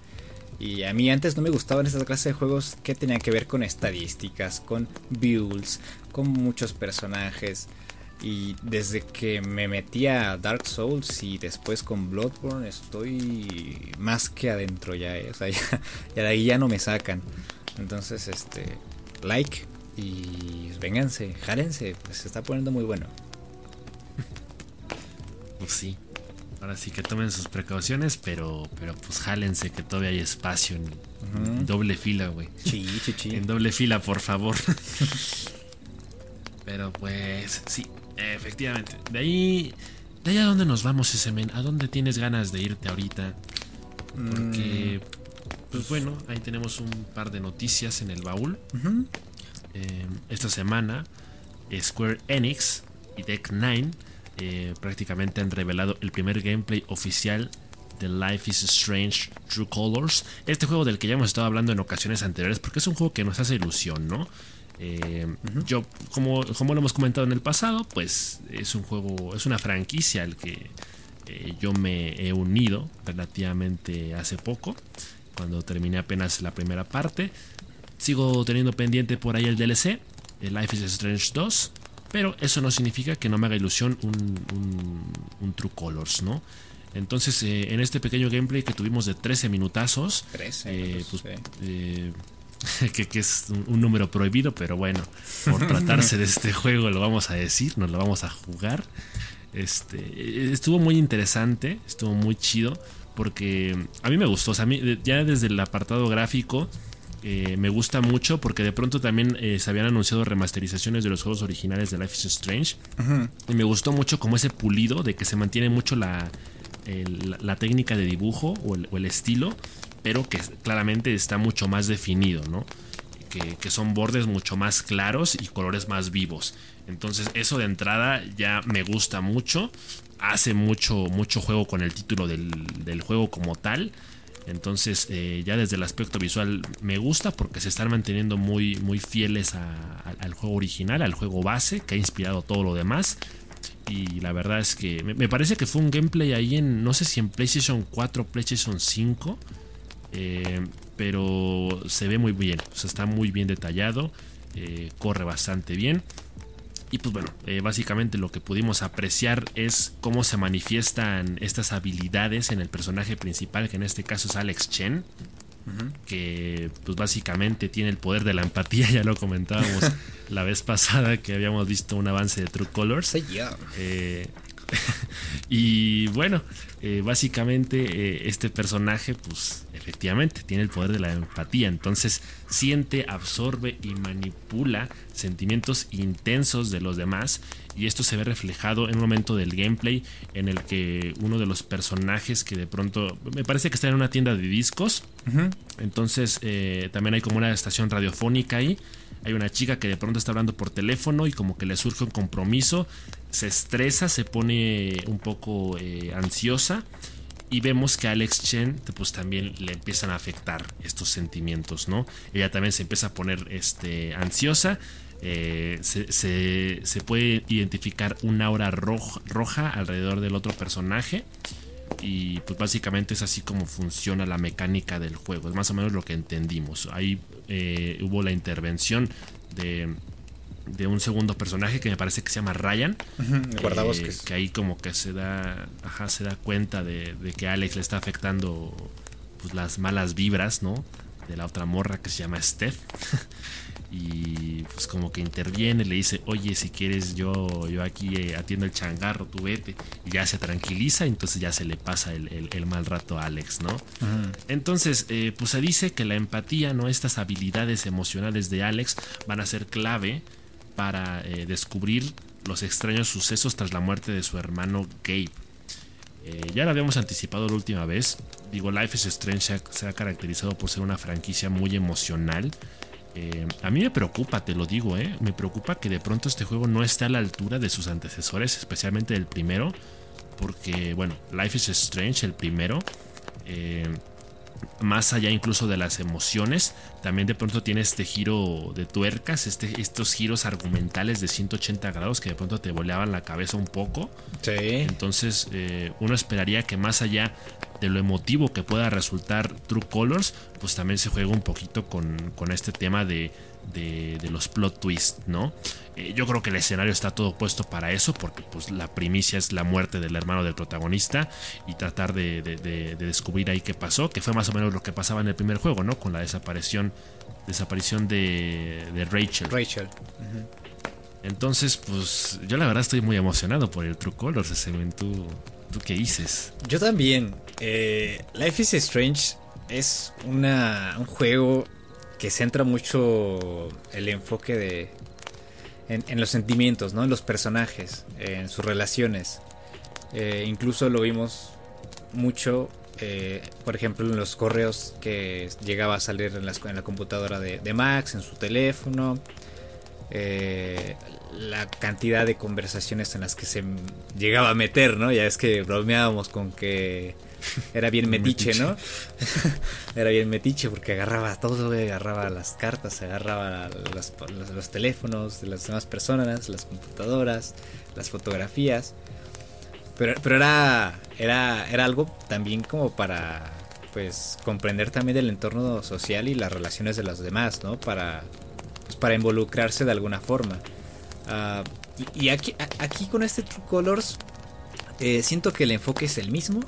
Y a mí antes no me gustaban estas clases de juegos que tenían que ver con estadísticas, con builds, con muchos personajes. Y desde que me metí a Dark Souls y después con Bloodborne estoy más que adentro ya, ¿eh? o sea, ya, de ahí ya no me sacan. Entonces, este, like y vénganse, jálense, pues se está poniendo muy bueno. Pues sí. Ahora sí que tomen sus precauciones, pero, pero pues jálense que todavía hay espacio en, doble fila, güey. Sí, sí, sí. En doble fila, por favor. pero pues sí, efectivamente. De ahí, de ahí a dónde nos vamos, ese men. ¿A dónde tienes ganas de irte ahorita? Porque, mm. pues bueno, ahí tenemos un par de noticias en el baúl. Eh, esta semana, Square Enix y Deck 9 eh, prácticamente han revelado el primer gameplay oficial de Life is Strange True Colors. Este juego del que ya hemos estado hablando en ocasiones anteriores, porque es un juego que nos hace ilusión, ¿no? Eh, yo, como, como lo hemos comentado en el pasado, pues es un juego, es una franquicia al que eh, yo me he unido relativamente hace poco, cuando terminé apenas la primera parte. Sigo teniendo pendiente por ahí el DLC, el Life is Strange 2. Pero eso no significa que no me haga ilusión un, True Colors, ¿no? Entonces, eh, en este pequeño gameplay que tuvimos de 13 minutazos, 13, eh, pues, eh, que, es un, número prohibido, pero bueno, por tratarse de este juego lo vamos a decir, nos lo vamos a jugar. Este, estuvo muy interesante, estuvo muy chido, porque a mí me gustó, o sea, a mí, ya desde el apartado gráfico eh, me gusta mucho porque de pronto también eh, se habían anunciado remasterizaciones de los juegos originales de Life is Strange. Y me gustó mucho como ese pulido de que se mantiene mucho la, la técnica de dibujo o el, estilo, pero que claramente está mucho más definido, ¿no? Que, que, son bordes mucho más claros y colores más vivos. Entonces eso de entrada ya me gusta mucho. Hace mucho, mucho juego con el título del, del juego como tal. Entonces, eh, ya desde el aspecto visual me gusta porque se están manteniendo muy, muy fieles al juego original, al juego base, que ha inspirado todo lo demás. Y la verdad es que me, parece que fue un gameplay ahí en, no sé si en PlayStation 4 o PlayStation 5, eh, pero se ve muy bien, está muy bien detallado, eh, corre bastante bien. Y pues bueno, eh, básicamente lo que pudimos apreciar es cómo se manifiestan estas habilidades en el personaje principal, que en este caso es Alex Chen, que pues básicamente tiene el poder de la empatía, ya lo comentábamos la vez pasada que habíamos visto un avance de True Colors. Eh, y bueno, eh, básicamente este personaje pues efectivamente, tiene el poder de la empatía. Entonces siente, absorbe y manipula sentimientos intensos de los demás. Y esto se ve reflejado en un momento del gameplay en el que uno de los personajes que de pronto me parece que está en una tienda de discos. Entonces eh, también hay como una estación radiofónica ahí. Hay una chica que de pronto está hablando por teléfono y como que le surge un compromiso. Se estresa, se pone un poco eh, ansiosa y vemos que a Alex Chen pues también le empiezan a afectar estos sentimientos, ¿no? Ella también se empieza a poner este, ansiosa. Eh, se, puede identificar una aura roja alrededor del otro personaje. Y pues básicamente es así como funciona la mecánica del juego. Es más o menos lo que entendimos. Ahí eh, hubo la intervención de de un segundo personaje que me parece que se llama Ryan. Uh que ahí como que se da, ajá, se da cuenta de, que Alex le está afectando pues, las malas vibras, ¿no? De la otra morra que se llama Steph. y pues como que interviene, le dice, oye, si quieres yo, yo aquí eh, atiendo el changarro, tú vete. Y ya se tranquiliza, entonces ya se le pasa el, mal rato a Alex, ¿no? Entonces, eh, pues se dice que la empatía, ¿no? Estas habilidades emocionales de Alex van a ser clave para eh, descubrir los extraños sucesos tras la muerte de su hermano Gabe. Eh, ya lo habíamos anticipado la última vez. Digo, Life is Strange se ha, caracterizado por ser una franquicia muy emocional. Eh, a mí me preocupa, te lo digo, me preocupa que de pronto este juego no esté a la altura de sus antecesores, especialmente del primero. Porque, bueno, Life is Strange, el primero, más allá incluso de las emociones, también de pronto tiene este giro de tuercas, este, estos giros argumentales de 180 grados que de pronto te voleaban la cabeza un poco. Sí. Entonces eh, uno esperaría que más allá de lo emotivo que pueda resultar True Colors, pues también se juega un poquito con, con este tema de, de, los plot twists, ¿no? Eh, yo creo que el escenario está todo puesto para eso, porque pues la primicia es la muerte del hermano del protagonista y tratar de, descubrir ahí qué pasó, que fue más o menos lo que pasaba en el primer juego, ¿no? Con la desaparición, desaparición de, Rachel. Rachel. Entonces, pues yo la verdad estoy muy emocionado por el True Colors, ese ¿tú, ¿tú qué dices? Yo también. Eh, Life is Strange es una, un juego que centra mucho el enfoque de en, los sentimientos, ¿no? En los personajes, en sus relaciones. Eh, incluso lo vimos mucho, eh, por ejemplo, en los correos que llegaba a salir en, la computadora de, Max, en su teléfono. Eh, la cantidad de conversaciones en las que se llegaba a meter, ¿no? Ya es que bromeábamos con que era bien metiche, ¿no? Era bien metiche porque agarraba todo, agarraba las cartas, agarraba los, teléfonos de las demás personas, las computadoras, las fotografías. Pero, pero era, era, era algo también como para pues comprender también el entorno social y las relaciones de los demás, ¿no? Para, pues, para involucrarse de alguna forma. Ah, y, aquí, aquí con este True Colors eh, siento que el enfoque es el mismo,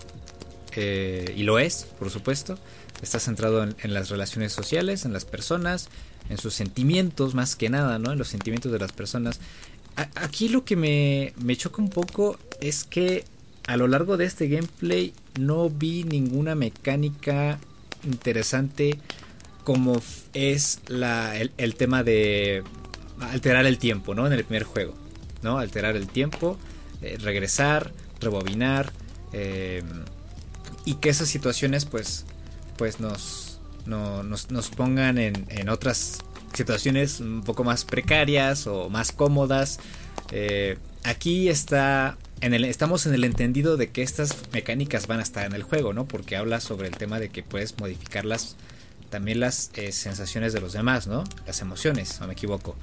eh, y lo es, por supuesto. Está centrado en, las relaciones sociales, en las personas, en sus sentimientos más que nada, ¿no? En los sentimientos de las personas. aquí lo que me, me choca un poco es que a lo largo de este gameplay no vi ninguna mecánica interesante como es la, el, tema de alterar el tiempo, ¿no? En el primer juego, ¿no? Alterar el tiempo, eh, regresar, rebobinar, eh, y que esas situaciones pues, pues nos, nos, pongan en, otras situaciones un poco más precarias o más cómodas. Eh, aquí está en el, estamos en el entendido de que estas mecánicas van a estar en el juego, ¿no? Porque habla sobre el tema de que puedes modificarlas también las eh, sensaciones de los demás, ¿no? Las emociones, no me equivoco.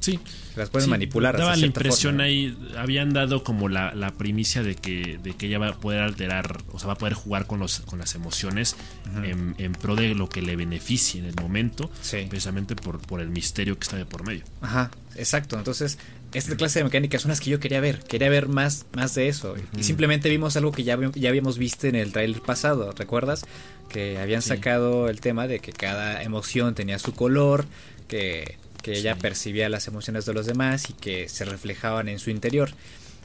Sí. Las pueden manipular. Daba la impresión ahí, habían dado como la, primicia de que, de que ella va a poder alterar, o sea, va a poder jugar con, los, con las emociones en, pro de lo que le beneficie en el momento, precisamente por, por el misterio que está de por medio. Ajá, exacto. Entonces, esta clase de mecánicas son las que yo quería ver. Quería ver más, más de eso. Y simplemente vimos algo que ya, ya habíamos visto en el trailer pasado. ¿Recuerdas? Que habían sacado el tema de que cada emoción tenía su color. Que que ella percibía las emociones de los demás y que se reflejaban en su interior.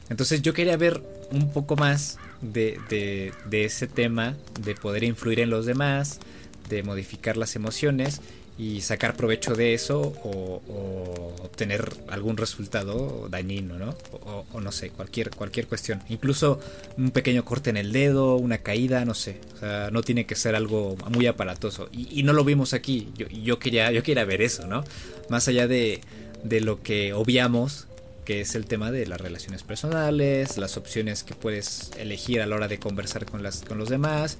Entonces yo quería ver un poco más de, de, ese tema, de poder influir en los demás, de modificar las emociones y sacar provecho de eso o, obtener algún resultado dañino, ¿no? O, no sé, cualquier, cualquier cuestión. Incluso un pequeño corte en el dedo, una caída, no sé. O sea, no tiene que ser algo muy aparatoso. Y, no lo vimos aquí. Yo, yo, quería, yo quería ver eso, ¿no? Más allá de, de lo que obviamos, que es el tema de las relaciones personales, las opciones que puedes elegir a la hora de conversar con, las, con los demás,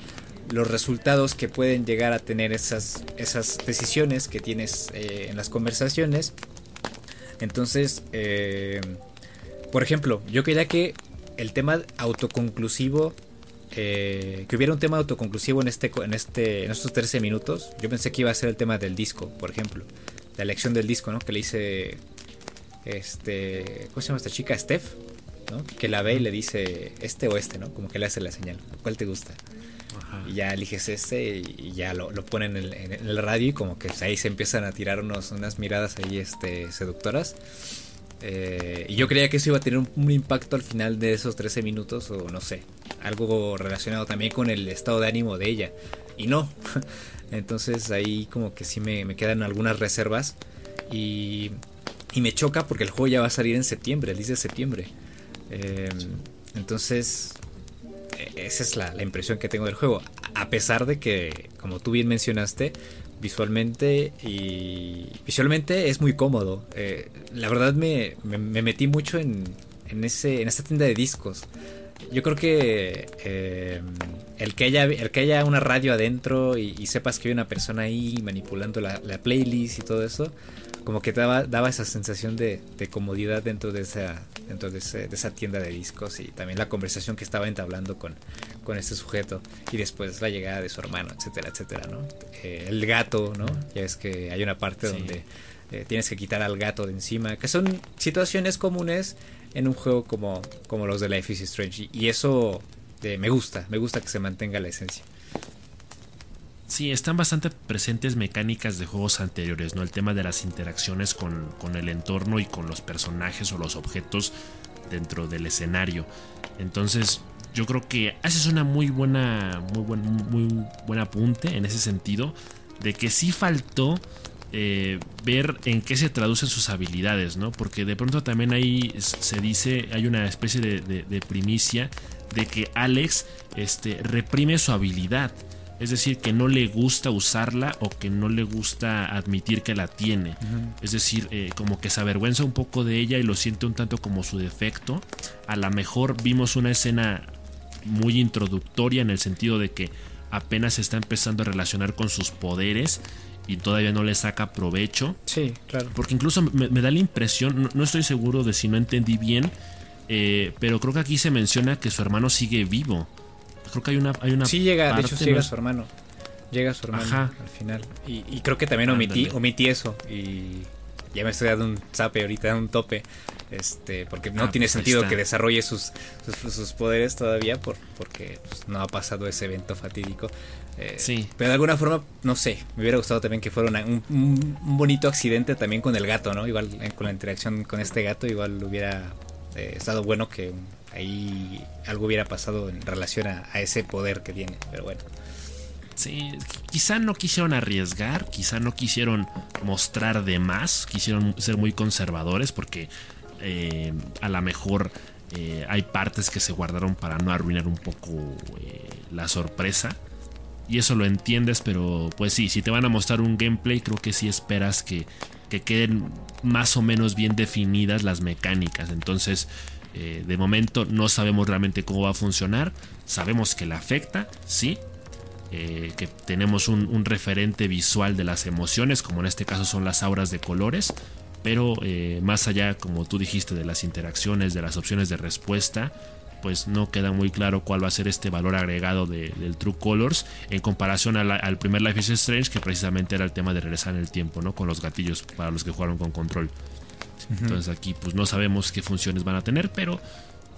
los resultados que pueden llegar a tener esas, esas decisiones que tienes eh, en las conversaciones. Entonces, eh, por ejemplo, yo quería que el tema autoconclusivo, eh, que hubiera un tema autoconclusivo en, este, en, este, en estos 13 minutos. Yo pensé que iba a ser el tema del disco, por ejemplo. La elección del disco, ¿no? Que le hice, este, ¿cómo se llama esta chica? Steph. Que la ve y le dice este o este, ¿no? Como que le hace la señal. ¿Cuál te gusta? Y ya eliges este y ya lo, ponen en el, radio y como que ahí se empiezan a tirar unos, unas miradas ahí este, seductoras. Eh, y yo creía que eso iba a tener un, impacto al final de esos 13 minutos o no sé, algo relacionado también con el estado de ánimo de ella. Y no. Entonces ahí como que sí me, quedan algunas reservas y, y, me choca porque el juego ya va a salir en septiembre, el 10 de septiembre. Eh, entonces esa es la, impresión que tengo del juego. A pesar de que, como tú bien mencionaste, visualmente y visualmente es muy cómodo. Eh, la verdad me, metí mucho en, en, ese, en esta tienda de discos. Yo creo que eh, el, que haya, el que haya una radio adentro y, sepas que hay una persona ahí manipulando la, playlist y todo eso, como que daba, daba esa sensación de, comodidad dentro de esa, dentro de, esa tienda de discos y también la conversación que estaba entablando con, con este sujeto y después la llegada de su hermano, etcétera, etcétera, ¿no? Eh, el gato, ¿no? Ya es que hay una parte donde eh, tienes que quitar al gato de encima, que son situaciones comunes en un juego como, como los de Life is Strange y, eso eh, me gusta, me gusta que se mantenga la esencia. Sí, están bastante presentes mecánicas de juegos anteriores, ¿no? El tema de las interacciones con, el entorno y con los personajes o los objetos dentro del escenario. Entonces, yo creo que haces una muy buena, muy buen, muy buen apunte en ese sentido, de que sí faltó eh, ver en qué se traducen sus habilidades, ¿no? Porque de pronto también ahí se dice, hay una especie de, de primicia de que Alex este, reprime su habilidad. Es decir, que no le gusta usarla o que no le gusta admitir que la tiene. Es decir, eh, como que se avergüenza un poco de ella y lo siente un tanto como su defecto. A lo mejor vimos una escena muy introductoria en el sentido de que apenas se está empezando a relacionar con sus poderes y todavía no le saca provecho. Sí, claro. Porque incluso me, da la impresión, no, estoy seguro de si no entendí bien, eh, pero creo que aquí se menciona que su hermano sigue vivo. Creo que hay una. Hay una sí, llega, de hecho, llega su hermano. Llega su hermano al final. Y, creo que también omití, omití eso. Y ya me estoy dando un zape ahorita, un tope. Este, porque no ah, tiene pues sentido que desarrolle sus, sus, poderes todavía por, porque pues, no ha pasado ese evento fatídico. Eh, sí. Pero de alguna forma, no sé, me hubiera gustado también que fuera un, un, bonito accidente también con el gato, ¿no? Igual eh, con la interacción con este gato, igual hubiera eh, estado bueno que ahí algo hubiera pasado en relación a, ese poder que tiene, pero bueno. Sí, quizá no quisieron arriesgar, quizá no quisieron mostrar de más, quisieron ser muy conservadores porque eh, a lo mejor eh, hay partes que se guardaron para no arruinar un poco eh, la sorpresa. Y eso lo entiendes, pero pues sí, si te van a mostrar un gameplay, creo que sí esperas que, que queden más o menos bien definidas las mecánicas. Entonces, eh, de momento no sabemos realmente cómo va a funcionar. Sabemos que le afecta, sí. Eh, que tenemos un, referente visual de las emociones, como en este caso son las auras de colores. Pero eh, más allá, como tú dijiste, de las interacciones, de las opciones de respuesta, pues no queda muy claro cuál va a ser este valor agregado del True Colors en comparación al primer Life is Strange, que precisamente era el tema de regresar en el tiempo, ¿no? Con los gatillos para los que jugaron con control. Entonces aquí pues no sabemos qué funciones van a tener, pero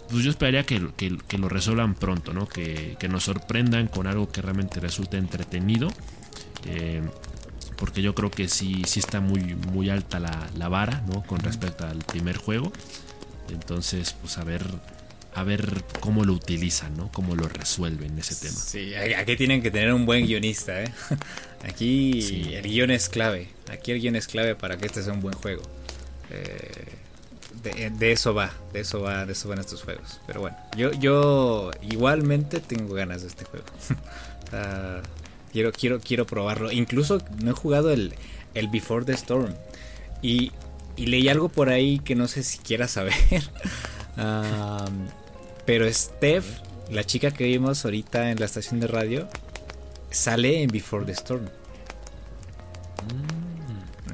pues yo esperaría que, lo resuelvan pronto, ¿no? Que, nos sorprendan con algo que realmente resulte entretenido. Eh, porque yo creo que sí, sí está muy, muy alta la, vara, ¿no? Con respecto al primer juego. Entonces, pues a ver, a ver cómo lo utilizan, ¿no? Cómo lo resuelven ese tema. Sí, aquí tienen que tener un buen guionista, ¿eh? Aquí el guion es clave. Aquí el guion es clave para que este sea un buen juego. Eh, de, eso va, de eso va, de eso van estos juegos. Pero bueno, yo, yo igualmente tengo ganas de este juego. quiero, quiero, quiero probarlo. Incluso no he jugado el, el Before the Storm. Y, y leí algo por ahí que no sé si quiera saber. pero Steph, la chica que vimos ahorita en la estación de radio, sale en Before the Storm. Mm.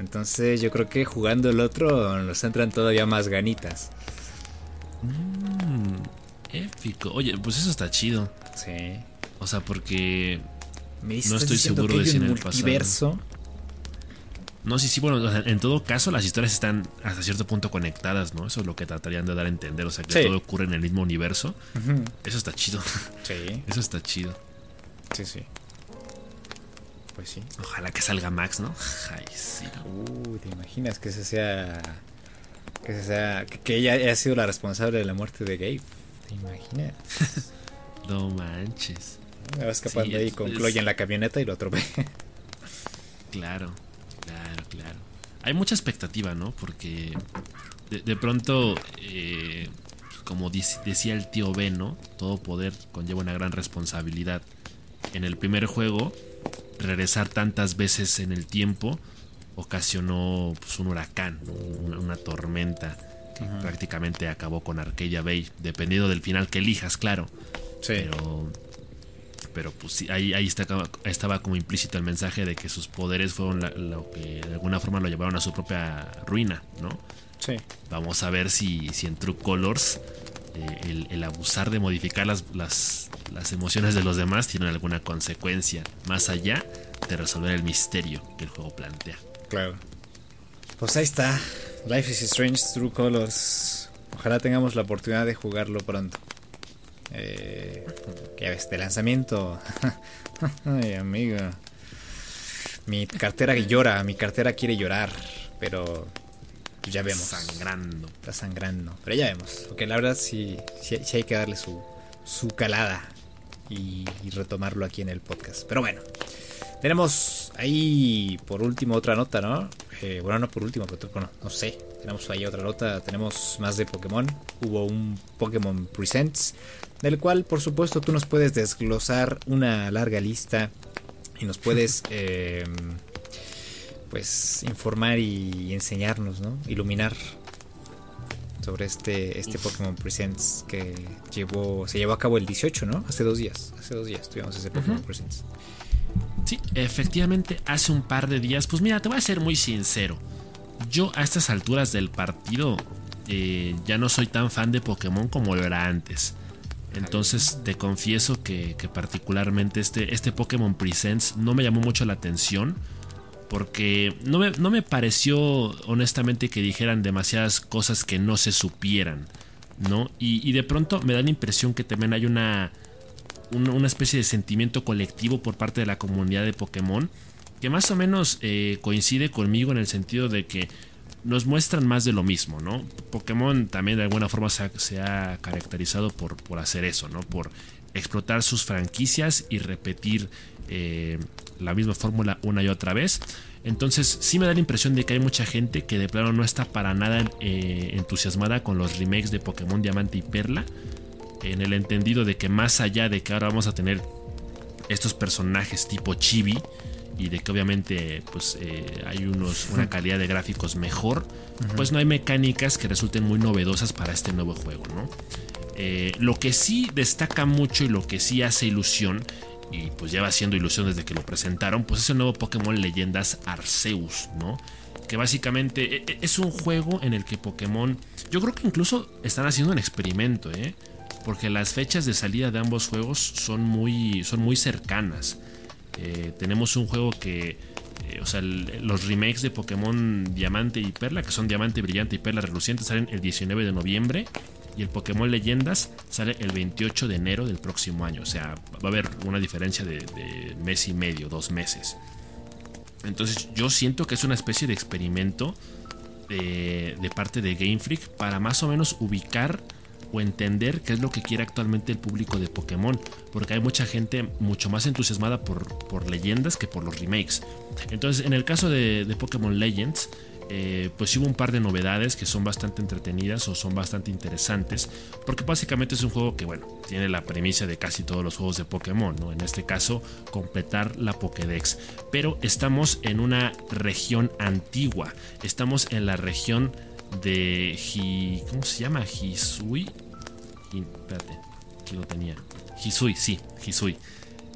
Entonces yo creo que jugando el otro nos entran todavía más ganitas. Mm, épico. Oye, pues eso está chido. Sí. O sea, porque no estoy seguro de si en el multiverso. No, sí, sí, bueno, en todo caso las historias están hasta cierto punto conectadas, ¿no? Eso es lo que tratarían de dar a entender, o sea, que todo ocurre en el mismo universo. Eso está chido. Sí. Eso está chido. Sí, sí. Pues sí. Ojalá que salga Max, ¿no? Ay, sí. Uh, ¿te imaginas que ese sea. Que ese sea. Que, ella haya sido la responsable de la muerte de Gabe? ¿Te imaginas? no manches. Me va escapando ahí con Chloe en la camioneta y lo atropella. claro, claro, claro. Hay mucha expectativa, ¿no? Porque de, pronto, eh, como decía el tío B, ¿no? Todo poder conlleva una gran responsabilidad. En el primer juego regresar tantas veces en el tiempo ocasionó pues, un huracán, una, tormenta que prácticamente acabó con Arcadia Bay, dependiendo del final que elijas, claro. Pero, pero pues sí, ahí, ahí estaba como implícito el mensaje de que sus poderes fueron lo que de alguna forma lo llevaron a su propia ruina, ¿no? Sí. Vamos a ver si, si en True Colors eh, el, abusar de modificar las, las, emociones de los demás tiene alguna consecuencia más allá de resolver el misterio que el juego plantea. Claro. Pues ahí está. Life is Strange True Colors. Ojalá tengamos la oportunidad de jugarlo pronto. Eh, ya ves, de lanzamiento. Ay, amigo. Mi cartera llora, mi cartera quiere llorar, pero pues ya vemos. Sangrando. Está sangrando. Pero ya vemos. Porque la verdad sí, sí, hay que darle su, su calada y, retomarlo aquí en el podcast. Pero bueno. Tenemos ahí por último otra nota, ¿no? Eh, bueno, no por último, pero bueno, no sé. Tenemos ahí otra nota. Tenemos más de Pokémon. Hubo un Pokémon Presents. Del cual, por supuesto, tú nos puedes desglosar una larga lista. Y nos puedes... Eh, pues informar y enseñarnos, ¿no? Iluminar sobre este, este Pokémon Presents que llevó, se llevó a cabo el 18, ¿no? Hace dos días, hace dos días tuvimos ese Pokémon Presents. Sí, efectivamente, hace un par de días. Pues mira, te voy a ser muy sincero. Yo a estas alturas del partido eh, ya no soy tan fan de Pokémon como lo era antes. Entonces te confieso que, que particularmente este, este Pokémon Presents no me llamó mucho la atención porque no me, pareció honestamente que dijeran demasiadas cosas que no se supieran, ¿no? Y, de pronto me da la impresión que también hay una, una, especie de sentimiento colectivo por parte de la comunidad de Pokémon que más o menos eh, coincide conmigo en el sentido de que nos muestran más de lo mismo, ¿no? Pokémon también de alguna forma se ha, caracterizado por, por, hacer eso, ¿no? Por explotar sus franquicias y repetir eh, la misma fórmula una y otra vez. Entonces sí me da la impresión de que hay mucha gente que de plano no está para nada eh, entusiasmada con los remakes de Pokémon Diamante y Perla. En el entendido de que más allá de que ahora vamos a tener estos personajes tipo chibi y de que obviamente pues eh, hay unos, una calidad de gráficos mejor, pues no hay mecánicas que resulten muy novedosas para este nuevo juego, ¿no? Eh, lo que sí destaca mucho y lo que sí hace ilusión y pues lleva siendo ilusión desde que lo presentaron, pues es el nuevo Pokémon Leyendas Arceus, ¿no? Que básicamente e, e, es un juego en el que Pokémon, yo creo que incluso están haciendo un experimento, ¿eh? Porque las fechas de salida de ambos juegos son muy, son muy cercanas. Eh, tenemos un juego que, eh, o sea, los remakes de Pokémon Diamante y Perla, que son Diamante Brillante y Perla Reluciente, salen el 19 de noviembre y el Pokémon Leyendas sale el 28 de enero del próximo año. O sea, va a haber una diferencia de, mes y medio, dos meses. Entonces yo siento que es una especie de experimento de, parte de Game Freak para más o menos ubicar o entender qué es lo que quiere actualmente el público de Pokémon, porque hay mucha gente mucho más entusiasmada por, por leyendas que por los remakes. Entonces, en el caso de, de Pokémon Legends, eh, pues hubo un par de novedades que son bastante entretenidas o son bastante interesantes, porque básicamente es un juego que, bueno, tiene la premisa de casi todos los juegos de Pokémon, ¿no? En este caso, completar la Pokédex. Pero estamos en una región antigua, estamos en la región de ¿cómo se llama? Hisui. espérate, aquí lo tenía. Hisui, sí, Hisui.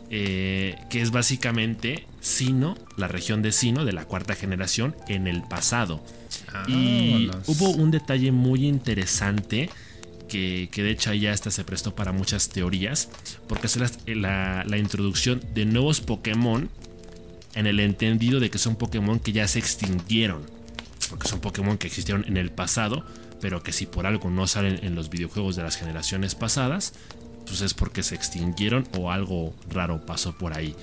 Eh, que es básicamente Sino, la región de Sino de la cuarta generación en el pasado. y hubo un detalle muy interesante que, de hecho ya hasta se prestó para muchas teorías, porque es la, la introducción de nuevos Pokémon en el entendido de que son Pokémon que ya se extinguieron, porque son Pokémon que existieron en el pasado, pero que si por algo no salen en los videojuegos de las generaciones pasadas, pues es porque se extinguieron o algo raro pasó por ahí.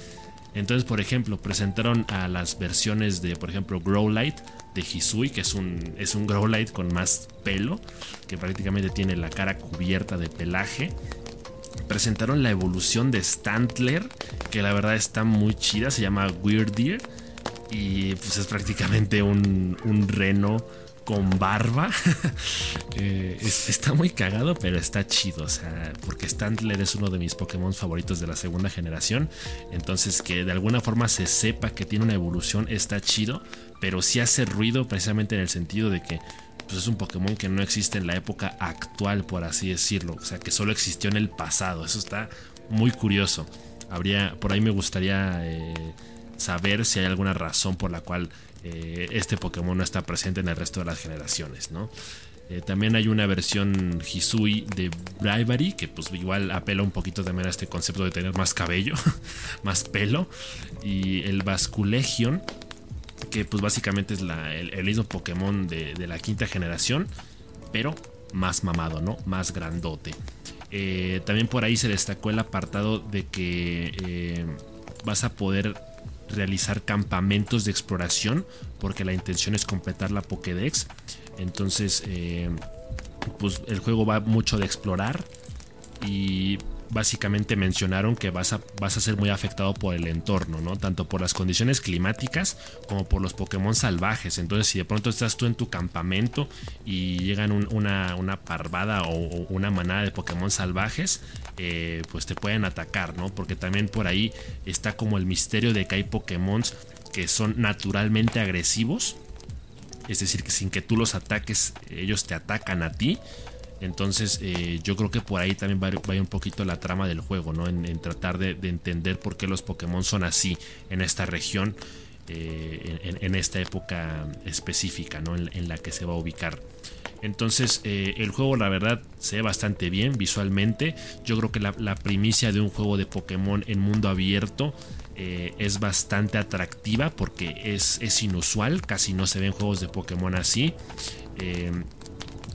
Entonces, por ejemplo, presentaron a las versiones de, por ejemplo, Growlite de Hisui, que es un, es un con más pelo, que prácticamente tiene la cara cubierta de pelaje. Presentaron la evolución de Stantler, que la verdad está muy chida, se llama Weird Deer. Y pues es prácticamente un, un reno con barba. Eh, está muy cagado, pero está chido. O sea, porque Stantler es uno de mis Pokémon favoritos de la segunda generación. Entonces, que de alguna forma se sepa que tiene una evolución está chido. Pero sí hace ruido precisamente en el sentido de que pues, es un Pokémon que no existe en la época actual, por así decirlo. O sea, que solo existió en el pasado. Eso está muy curioso. Habría, por ahí me gustaría eh, saber si hay alguna razón por la cual eh, este Pokémon no está presente en el resto de las generaciones, ¿no? Eh, también hay una versión Hisui de Bravery que pues igual apela un poquito también a este concepto de tener más cabello, más pelo. Y el Basculegion, que pues básicamente es el, mismo Pokémon de, la quinta generación, pero más mamado, ¿no? Más grandote. Eh, también por ahí se destacó el apartado de que vas a poder realizar campamentos de exploración porque la intención es completar la Pokédex. Entonces, eh, pues el juego va mucho de explorar y básicamente mencionaron que vas a, vas a ser muy afectado por el entorno, ¿no? Tanto por las condiciones climáticas como por los Pokémon salvajes. Entonces, si de pronto estás tú en tu campamento y llegan una, una, parvada o, una manada de Pokémon salvajes, eh, pues te pueden atacar, ¿no? Porque también por ahí está como el misterio de que hay Pokémon que son naturalmente agresivos. Es decir, que sin que tú los ataques, ellos te atacan a ti. Entonces eh, yo creo que por ahí también va, un poquito la trama del juego, ¿no? En, tratar de, entender por qué los Pokémon son así en esta región, eh, en, esta época específica, ¿no? En, la que se va a ubicar. Entonces eh, el juego la verdad se ve bastante bien visualmente. Yo creo que la, primicia de un juego de Pokémon en mundo abierto es bastante atractiva porque es, es, inusual, casi no se ven juegos de Pokémon así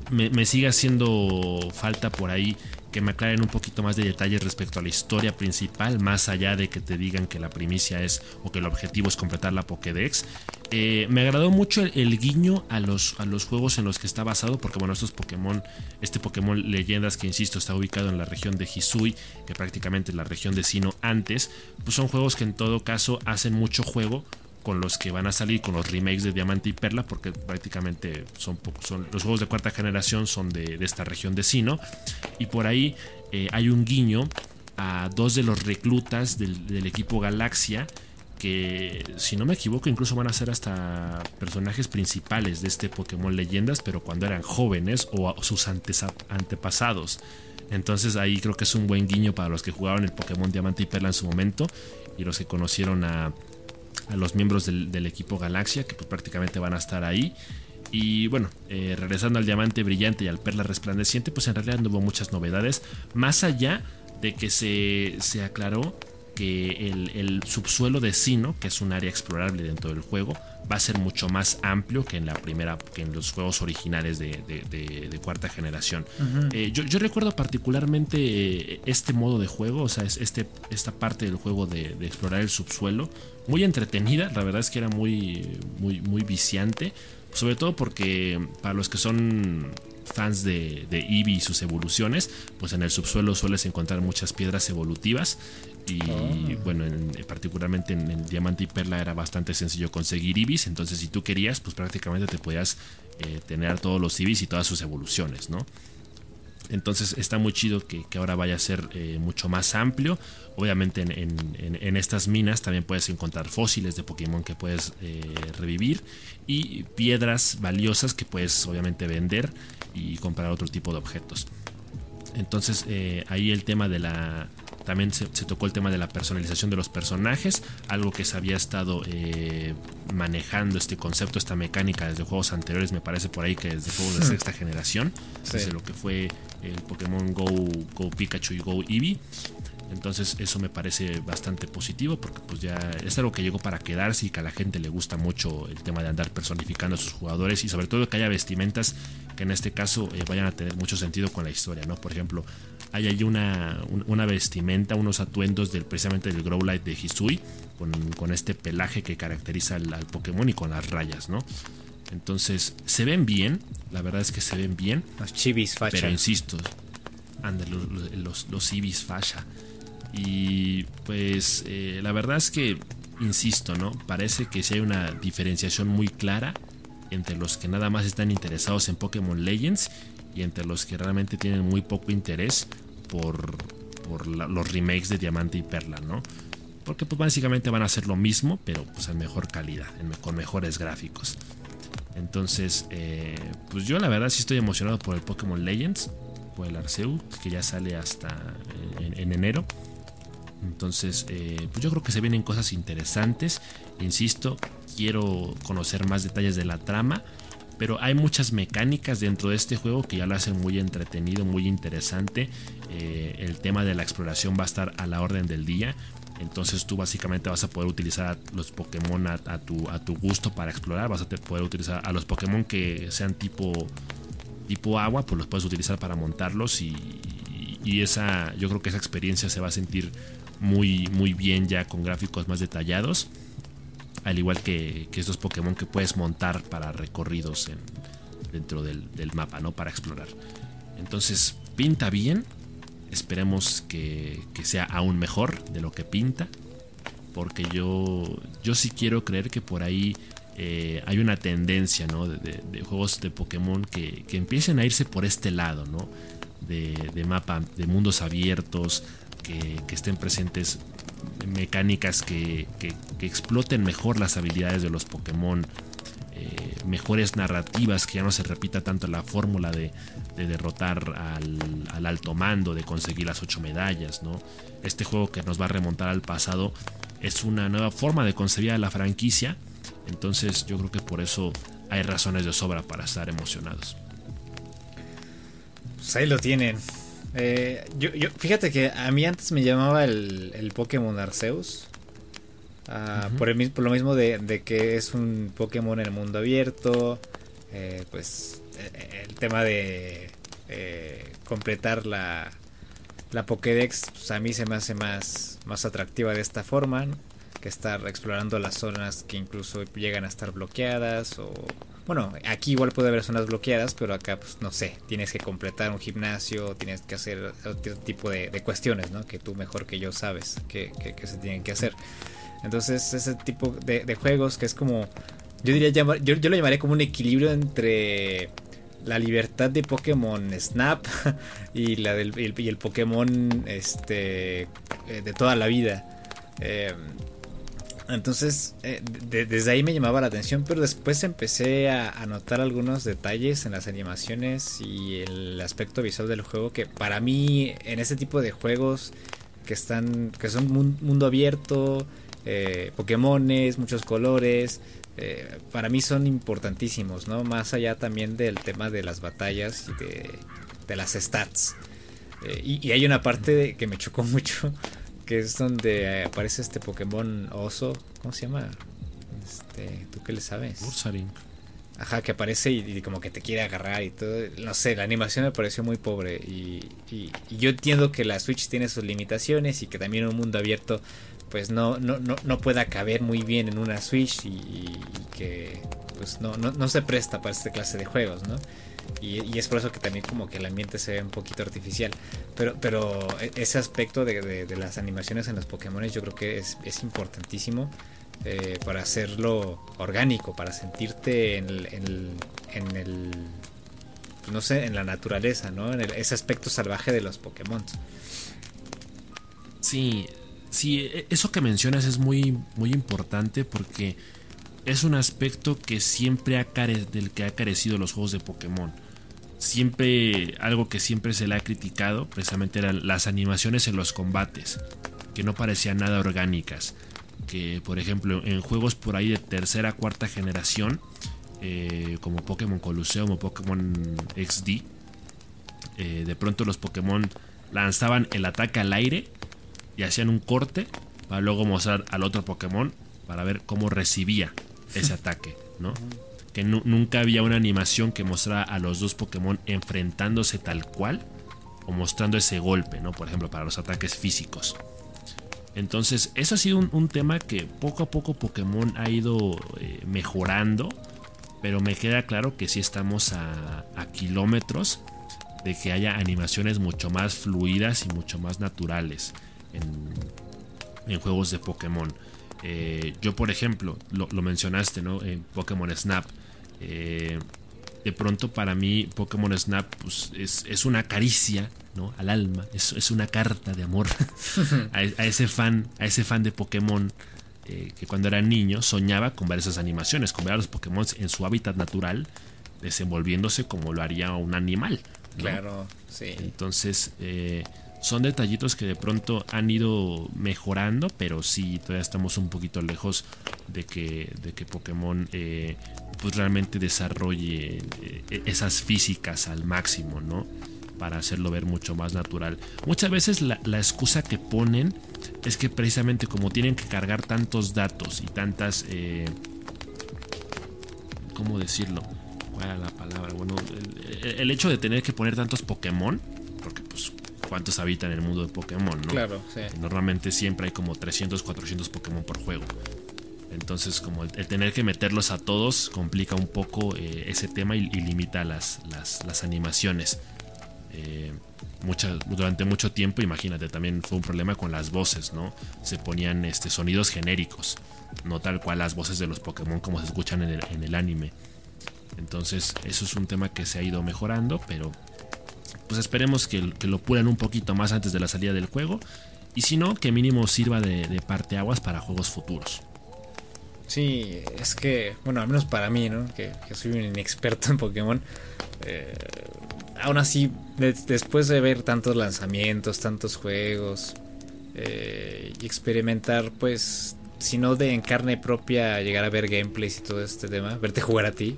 me, sigue haciendo falta por ahí que me aclaren un poquito más de detalles respecto a la historia principal, más allá de que te digan que la primicia es o que el objetivo es completar la Pokédex. Eh, me agradó mucho el, guiño a los, a los juegos en los que está basado, porque bueno, estos Pokémon, este Pokémon Leyendas que insisto está ubicado en la región de Hisui, que prácticamente es la región de Sino antes, pues son juegos que en todo caso hacen mucho juego con los que van a salir con los remakes de Diamante y Perla, porque prácticamente son, los juegos de cuarta generación son de, esta región de Sino. Y por ahí eh, hay un guiño a dos de los reclutas del, equipo Galaxia que si no me equivoco incluso van a ser hasta personajes principales de este Pokémon Leyendas, pero cuando eran jóvenes o sus antepasados. Entonces ahí creo que es un buen guiño para los que jugaron el Pokémon Diamante y Perla en su momento y los que conocieron a, a los miembros del, equipo Galaxia, que pues prácticamente van a estar ahí. Y bueno, eh, regresando al diamante brillante y al perla resplandeciente, pues en realidad no hubo muchas novedades, más allá de que se, se aclaró que el, subsuelo de Sino, que es un área explorable dentro del juego, va a ser mucho más amplio que en la primera, que en los juegos originales de, cuarta generación. Eh, yo, recuerdo particularmente eh, este modo de juego, o sea, es este, esta parte del juego de, explorar el subsuelo, muy entretenida, la verdad es que era muy, muy, muy viciante Sobre todo porque para los que son fans de, de Eevee y sus evoluciones, pues en el subsuelo sueles encontrar muchas piedras evolutivas. Y Oh. bueno, en- particularmente en, en Diamante y Perla era bastante sencillo conseguir Eevees. Entonces, si tú querías, pues prácticamente te podías eh, tener todos los Eevees y todas sus evoluciones, ¿no? Entonces está muy chido que, que ahora vaya a ser eh, mucho más amplio. Obviamente en, en- en- estas minas también puedes encontrar fósiles de Pokémon que puedes eh, revivir y piedras valiosas que puedes obviamente vender y comprar otro tipo de objetos. Entonces eh, ahí el tema de la... También se, se tocó el tema de la personalización de los personajes, algo que se había estado eh, manejando este concepto, esta mecánica desde juegos anteriores, me parece por ahí que desde juegos de sexta generación, Sí. desde lo que fue el Pokémon Go, Go Pikachu y Go Eevee. Entonces eso me parece bastante positivo porque pues ya es algo que llegó para quedarse y que a la gente le gusta mucho el tema de andar personificando a sus jugadores y sobre todo que haya vestimentas que en este caso eh, vayan a tener mucho sentido con la historia, ¿no? Por ejemplo, hay ahí una, un- una vestimenta, unos atuendos del, precisamente del Growlite de Hisui con, con este pelaje que caracteriza al, al Pokémon y con las rayas, ¿no? Entonces se ven bien, la verdad es que se ven bien, Los chivis facha. pero insisto, ande, los, los, los. Y pues eh, la verdad es que, insisto, ¿no? Parece que sí hay una diferenciación muy clara entre los que nada más están interesados en Pokémon Legends y entre los que realmente tienen muy poco interés por, por la- los remakes de Diamante y Perla, ¿no? Porque pues básicamente van a hacer lo mismo, pero pues en mejor calidad, en- con mejores gráficos. Entonces, eh, pues yo la verdad sí estoy emocionado por el Pokémon Legends, por el Arceus, que ya sale hasta eh, en, en enero. Entonces, eh, pues yo creo que se vienen cosas interesantes. Insisto, quiero conocer más detalles de la trama. Pero hay muchas mecánicas dentro de este juego que ya lo hacen muy entretenido, muy interesante. El tema de la exploración va a estar a la orden del día. Entonces tú básicamente vas a poder utilizar los Pokémon a, tu, a tu gusto para explorar. Vas a poder utilizar a los Pokémon que sean tipo, tipo agua, pues los puedes utilizar para montarlos. Y, y esa, yo creo que esa experiencia se va a sentir muy, muy bien ya con gráficos más detallados. Al igual que, que estos Pokémon que puedes montar para recorridos en- dentro del, del mapa, ¿no? Para explorar. Entonces, pinta bien. Esperemos que, que sea aún mejor de lo que pinta. Porque yo, yo sí quiero creer que por ahí eh, hay una tendencia, ¿no? De, juegos de Pokémon que, que empiecen a irse por este lado, ¿no? De, de mapa, de mundos abiertos, que, que estén presentes mecánicas que, que- que exploten mejor las habilidades de los Pokémon, eh, mejores narrativas, que ya no se repita tanto la fórmula de, de derrotar al, al alto mando, de conseguir las ocho medallas, ¿no? Este juego que nos va a remontar al pasado es una nueva forma de concebir a la franquicia, entonces yo creo que por eso hay razones de sobra para estar emocionados. Pues ahí lo tienen. Eh, yo, yo, fíjate que a mí antes me llamaba el, el Pokémon Arceus. Ah, por, el, por lo mismo de, de que es un Pokémon en el mundo abierto. eh, pues el tema de eh, completar la, la Pokédex pues, a mí se me hace más, más atractiva de esta forma. Que estar explorando las zonas que incluso llegan a estar bloqueadas o bueno, aquí igual puede haber zonas bloqueadas, pero acá, pues no sé, tienes que completar un gimnasio, tienes que hacer otro tipo de, cuestiones, ¿no? Que tú mejor que yo sabes que, se tienen que hacer. Entonces, ese tipo de, juegos que es como, yo diría, yo, yo lo llamaría como un equilibrio entre la libertad de Pokémon Snap y la del y el, Pokémon este eh, de toda la vida. Eh, entonces, eh, de- desde ahí me llamaba la atención, pero después empecé a, notar algunos detalles en las animaciones y el aspecto visual del juego que para mí en este tipo de juegos que están que son mun- mundo abierto, eh, Pokémones, muchos colores, eh, para mí son importantísimos, ¿no? Más allá también del tema de las batallas y de, de las stats. Eh, y, y hay una parte que me chocó mucho que es donde eh, aparece este Pokémon oso, ¿cómo se llama? Este, ¿tú qué le sabes? Ursaring. Ajá, que aparece y, y como que te quiere agarrar y todo. No sé, la animación me pareció muy pobre. Y, y- y yo entiendo que la Switch tiene sus limitaciones y que también un mundo abierto pues no, no, no, no pueda caber muy bien en una Switch y, que pues no, no, no se presta para esta clase de juegos, ¿no? Y, es por eso que también como que el ambiente se ve un poquito artificial. Pero, pero e, ese aspecto de, de, las animaciones en los Pokémon yo creo que es, es importantísimo eh, para hacerlo orgánico, para sentirte en el, en el, no sé, en la naturaleza, ¿no? En ese aspecto salvaje de los Pokémon. Sí, sí, e, eso que mencionas es muy, muy importante porque es un aspecto que siempre ha del que ha carecido los juegos de Pokémon. Siempre, algo que siempre se le ha criticado, precisamente eran las animaciones en los combates, que no parecían nada orgánicas. Que, por ejemplo, en juegos por ahí de tercera, cuarta generación, eh, como Pokémon Colosseum o Pokémon XD, eh, de pronto los Pokémon lanzaban el ataque al aire y hacían un corte para luego mostrar al otro Pokémon para ver cómo recibía ese ataque, ¿no? Que nunca había una animación que mostrara a los dos Pokémon enfrentándose tal cual o mostrando ese golpe, ¿no? Por ejemplo, para los ataques físicos. Entonces, eso ha sido un, tema que poco a poco Pokémon ha ido eh, mejorando, pero me queda claro que sí estamos a, kilómetros de que haya animaciones mucho más fluidas y mucho más naturales en juegos de Pokémon. Eh, yo, por ejemplo, lo, mencionaste, ¿no? En Pokémon Snap. Eh, de pronto para mí Pokémon Snap pues, es, una caricia ¿no? al alma, es, una carta de amor a, ese fan, a ese fan de Pokémon eh, que cuando era niño soñaba con ver esas animaciones, con ver a los Pokémon en su hábitat natural, desenvolviéndose como lo haría un animal. Claro, sí. Entonces, son detallitos que de pronto han ido mejorando, pero sí, todavía estamos un poquito lejos de que, de que Pokémon eh, pues realmente desarrolle eh, esas físicas al máximo, ¿no? Para hacerlo ver mucho más natural. Muchas veces la, excusa que ponen es que precisamente como tienen que cargar tantos datos y tantas... Eh, ¿Cómo decirlo? ¿Cuál era la palabra? Bueno, el hecho de tener que poner tantos Pokémon, porque pues cuántos habitan el mundo de Pokémon, ¿no? Claro, sí. Normalmente siempre hay como 300, 400 Pokémon por juego. Entonces, como el, tener que meterlos a todos complica un poco eh, ese tema y, limita las, las, animaciones. Eh, durante mucho tiempo, imagínate, también fue un problema con las voces, ¿no? Se ponían este, sonidos genéricos, no tal cual las voces de los Pokémon como se escuchan en el, en el anime. Entonces, eso es un tema que se ha ido mejorando, pero pues esperemos que, lo pulan un poquito más antes de la salida del juego. Y si no, que mínimo sirva de, parteaguas para juegos futuros. Sí, es que, bueno, al menos para mí, ¿no? Que, soy un inexperto en Pokémon. Eh, aún así, después de ver tantos lanzamientos, tantos juegos, eh, y experimentar, pues, si no de en carne propia, llegar a ver gameplays y todo este tema, verte jugar a ti,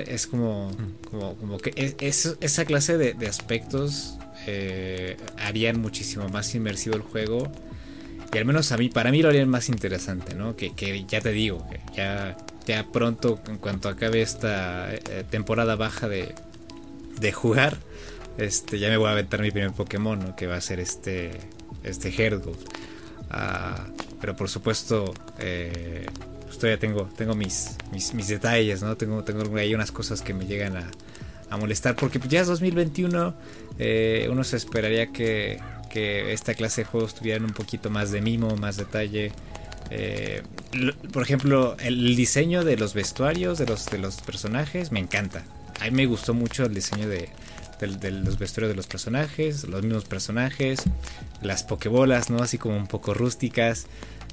es como, como, que es, esa clase de, aspectos eh, harían muchísimo más inmersivo el juego. Y al menos a mí, para mí lo harían más interesante, ¿no? Que, ya te digo, ya, ya pronto, en cuanto acabe esta eh, temporada baja de, de jugar, este, ya me voy a aventar mi primer Pokémon, ¿no? Que va a ser este, este. Ah, pero por supuesto, eh, pues todavía tengo, tengo mis, mis, detalles, ¿no? Tengo, tengo ahí unas cosas que me llegan a, molestar. Porque ya es 2021, eh, uno se esperaría que, esta clase de juegos tuvieran un poquito más de mimo, más detalle. Eh, por ejemplo, el diseño de los vestuarios de los, de los personajes me encanta. A mí me gustó mucho el diseño de, de, los vestuarios de los personajes, los mismos personajes, las pokebolas, ¿no? Así como un poco rústicas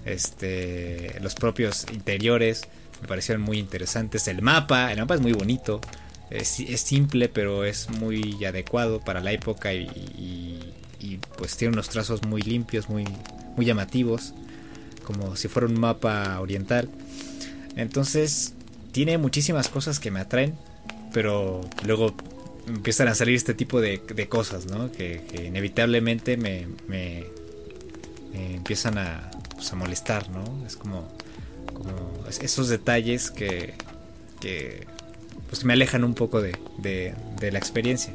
este, los propios interiores me parecieron muy interesantes. El mapa, el mapa es muy bonito, es, simple pero es muy adecuado para la época y, pues tiene unos trazos muy limpios, muy, muy llamativos, como si fuera un mapa oriental. Entonces tiene muchísimas cosas que me atraen, pero luego empiezan a salir este tipo de, cosas. Que, inevitablemente me, me empiezan a, pues, a molestar, ¿no? Es como, como esos detalles que, que pues me alejan un poco de, de, la experiencia.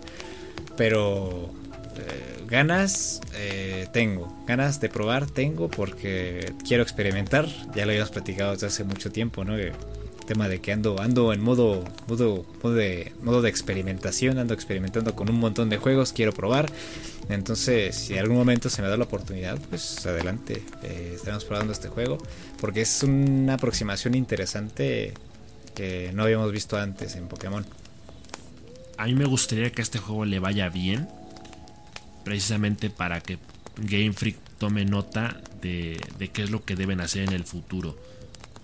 Pero eh, ganas eh, tengo, ganas de probar tengo porque quiero experimentar. Ya lo habíamos platicado desde hace mucho tiempo, ¿no? Que, tema de que ando, ando en modo, modo, modo, de, modo de experimentación, ando experimentando con un montón de juegos, quiero probar. Entonces, si en algún momento se me da la oportunidad, pues adelante, eh, estaremos probando este juego, porque es una aproximación interesante que no habíamos visto antes en Pokémon. A mí me gustaría que a este juego le vaya bien, precisamente para que Game Freak tome nota de, de qué es lo que deben hacer en el futuro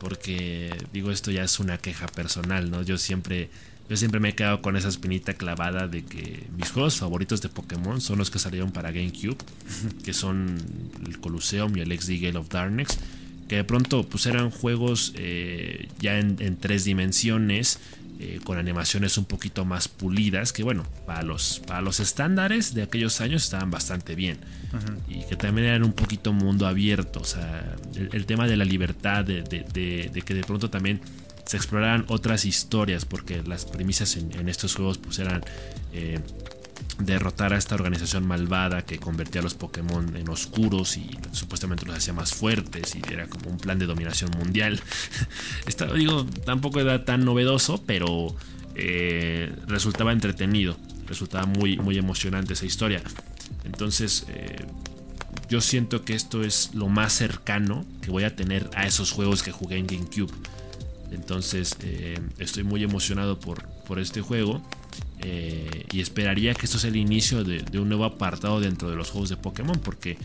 porque digo esto ya es una queja personal, ¿no? Yo siempre yo siempre me he quedado con esa espinita clavada de que mis juegos favoritos de Pokémon son los que salieron para GameCube, que son el Colosseum y el XD Gale of Darkness, que de pronto pues eran juegos eh, ya en, en, tres dimensiones eh, con animaciones un poquito más pulidas, que bueno, para los, para los estándares de aquellos años estaban bastante bien. Y que también eran un poquito mundo abierto, o sea, el, tema de la libertad, de, que de pronto también se exploraran otras historias, porque las premisas en, estos juegos pues eran... Eh, derrotar a esta organización malvada que convertía a los Pokémon en oscuros y supuestamente los hacía más fuertes y era como un plan de dominación mundial. Esto, digo, tampoco era tan novedoso, pero eh, resultaba entretenido, resultaba muy, muy emocionante esa historia. Entonces, eh, yo siento que esto es lo más cercano que voy a tener a esos juegos que jugué en GameCube. Entonces, eh, estoy muy emocionado por, por este juego. Eh, y esperaría que esto sea el inicio de, un nuevo apartado dentro de los juegos de Pokémon, porque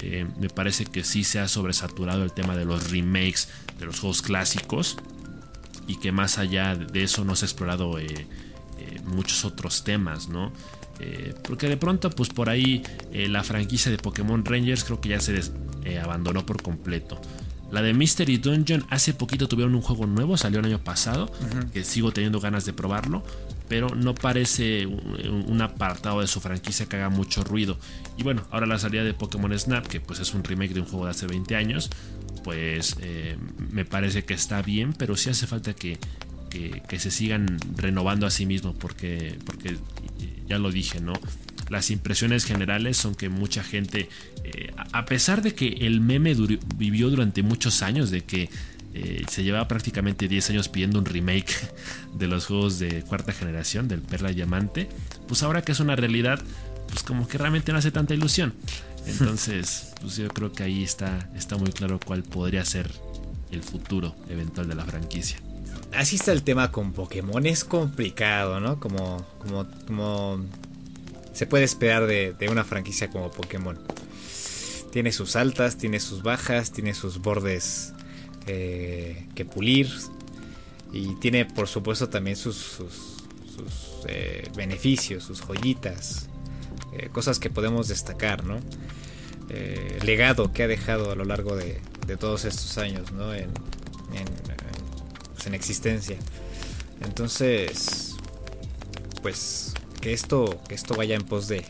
eh, me parece que sí se ha sobresaturado el tema de los remakes de los juegos clásicos y que más allá de eso no se ha explorado muchos otros temas, ¿no? porque de pronto, pues por ahí la franquicia de Pokémon Rangers creo que ya se abandonó por completo. La de Mystery Dungeon hace poquito tuvieron un juego nuevo, salió el año pasado, que sigo teniendo ganas de probarlo, pero no parece un, apartado de su franquicia que haga mucho ruido. Y bueno, ahora la salida de Pokémon Snap, que pues es un remake de un juego de hace 20 años, pues eh, me parece que está bien, pero sí hace falta que, se sigan renovando a sí mismos, porque, porque ya lo dije, ¿no? Las impresiones generales son que mucha gente, eh, a pesar de que el meme vivió durante muchos años, de que eh, se llevaba prácticamente 10 años pidiendo un remake de los juegos de cuarta generación, del Perla Diamante. Pues ahora que es una realidad, pues como que realmente no hace tanta ilusión. Entonces, pues yo creo que ahí está, está muy claro cuál podría ser el futuro eventual de la franquicia. Así está el tema con Pokémon, es complicado, ¿no? Como, como, como se puede esperar de, de una franquicia como Pokémon. Tiene sus altas, tiene sus bajas, tiene sus bordes eh, que pulir. Y tiene por supuesto también sus, sus, eh, beneficios, sus joyitas, eh, cosas que podemos destacar, ¿no? legado que ha dejado a lo largo de, todos estos años, ¿no? En, pues, en, existencia. Entonces, pues que esto, que esto vaya en pos de,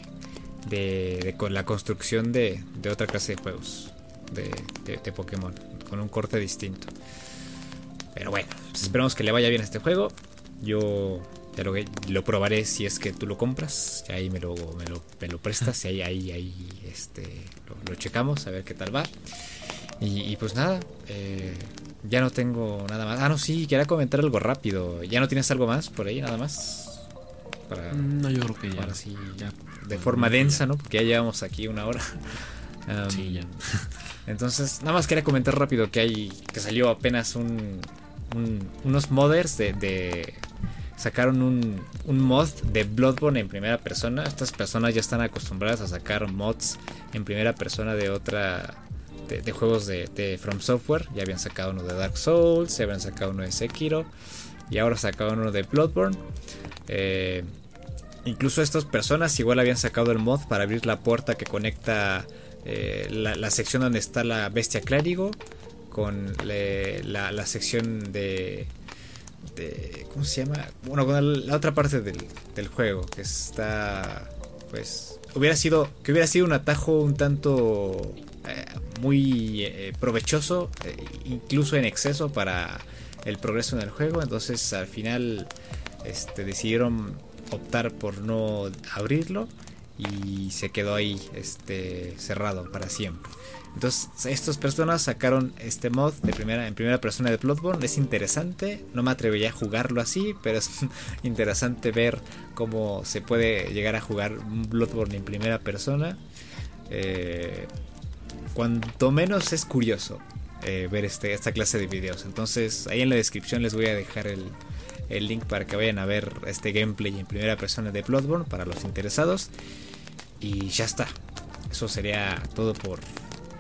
de, con la construcción de, de, otra clase de juegos de, de Pokémon con un corte distinto. Pero bueno, pues esperamos que le vaya bien a este juego. Yo ya lo, lo probaré si es que tú lo compras. Ahí me lo, me lo, prestas. Y ahí, ahí, ahí este, lo, checamos a ver qué tal va. Y, pues nada, eh, ya no tengo nada más. Ah, no, sí, quería comentar algo rápido. ¿Ya no tienes algo más por ahí, nada más? Para, no, yo creo que ya. ya de forma densa, ¿no? Porque ya llevamos aquí una hora. sí, ya. Entonces, nada más quería comentar rápido que hay que salió apenas un, unos modders de, sacaron un, un, mod de Bloodborne en primera persona. Estas personas ya están acostumbradas a sacar mods en primera persona de otra de, juegos de, From Software. Ya habían sacado uno de Dark Souls, ya habían sacado uno de Sekiro y ahora sacaron uno de Bloodborne. Eh, incluso estas personas igual habían sacado el mod para abrir la puerta que conecta eh, la, sección donde está la bestia clérigo con la, sección de, ¿cómo se llama? Bueno, con la, otra parte del, juego que está pues hubiera sido que hubiera sido un atajo un tanto eh, muy eh, provechoso incluso en exceso para el progreso en el juego entonces al final este, decidieron optar por no abrirlo y se quedó ahí este cerrado para siempre. Entonces, estas personas sacaron este mod de primera, en primera persona de Bloodborne. Es interesante. No me atrevería a jugarlo así, pero es interesante ver cómo se puede llegar a jugar Bloodborne en primera persona. Eh, cuanto menos es curioso eh, ver este, esta clase de videos. Entonces, ahí en la descripción les voy a dejar el, el link para que vayan a ver este gameplay en primera persona de Bloodborne para los interesados. Y ya está. Eso sería todo por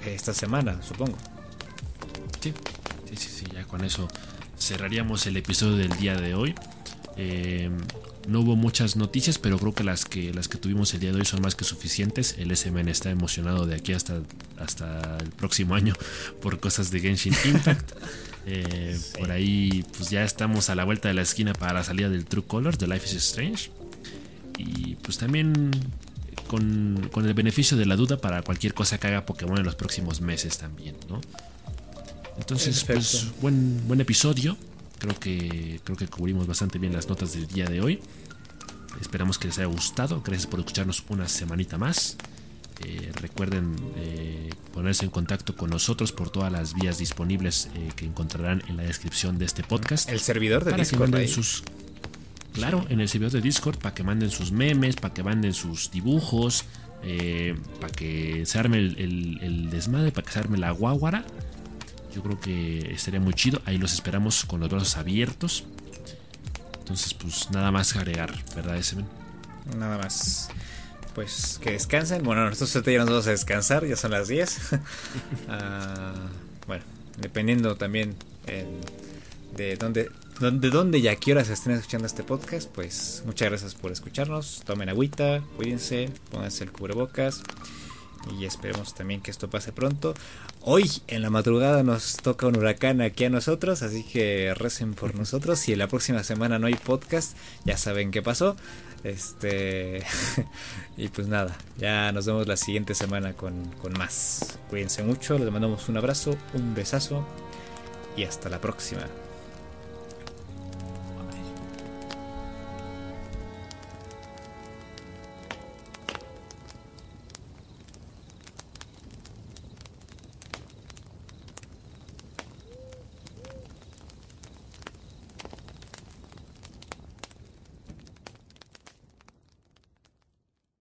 esta semana, supongo. Sí, sí, sí, ya con eso cerraríamos el episodio del día de hoy. Eh, no hubo muchas noticias, pero creo que las que las que tuvimos el día de hoy son más que suficientes. El SMN está emocionado de aquí hasta, hasta el próximo año por cosas de Genshin Impact. Eh, por ahí, pues ya estamos a la vuelta de la esquina para la salida del True Colors de Life is Strange. Y pues también con, el beneficio de la duda para cualquier cosa que haga Pokémon en los próximos meses también, ¿no? Entonces, pues buen, buen episodio. Creo que, creo que cubrimos bastante bien las notas del día de hoy. Esperamos que les haya gustado. Gracias por escucharnos una semanita más. Eh, recuerden eh, ponerse en contacto con nosotros por todas las vías disponibles eh, que encontrarán en la descripción de este podcast. El servidor de Discord. sus, Claro, en el servidor de Discord para que manden sus memes, para que manden sus dibujos, para que se arme el, desmadre, para que se arme la guaguara. Yo creo que estaría muy chido. Ahí los esperamos con los brazos abiertos. Entonces, pues nada más agregar, ¿verdad, Semen? Nada más. Pues que descansen. Bueno, nosotros ya nos vamos a descansar, ya son las 10. Ah, bueno, dependiendo también de dónde de dónde y a qué horas estén escuchando este podcast, pues muchas gracias por escucharnos. Tomen agüita, cuídense, pónganse el cubrebocas y esperemos también que esto pase pronto. Hoy en la madrugada nos toca un huracán aquí a nosotros, así que recen por nosotros. Si en la próxima semana no hay podcast, ya saben qué pasó. Este y pues nada, ya nos vemos la siguiente semana con, con más. Cuídense mucho, les mandamos un abrazo, un besazo y hasta la próxima.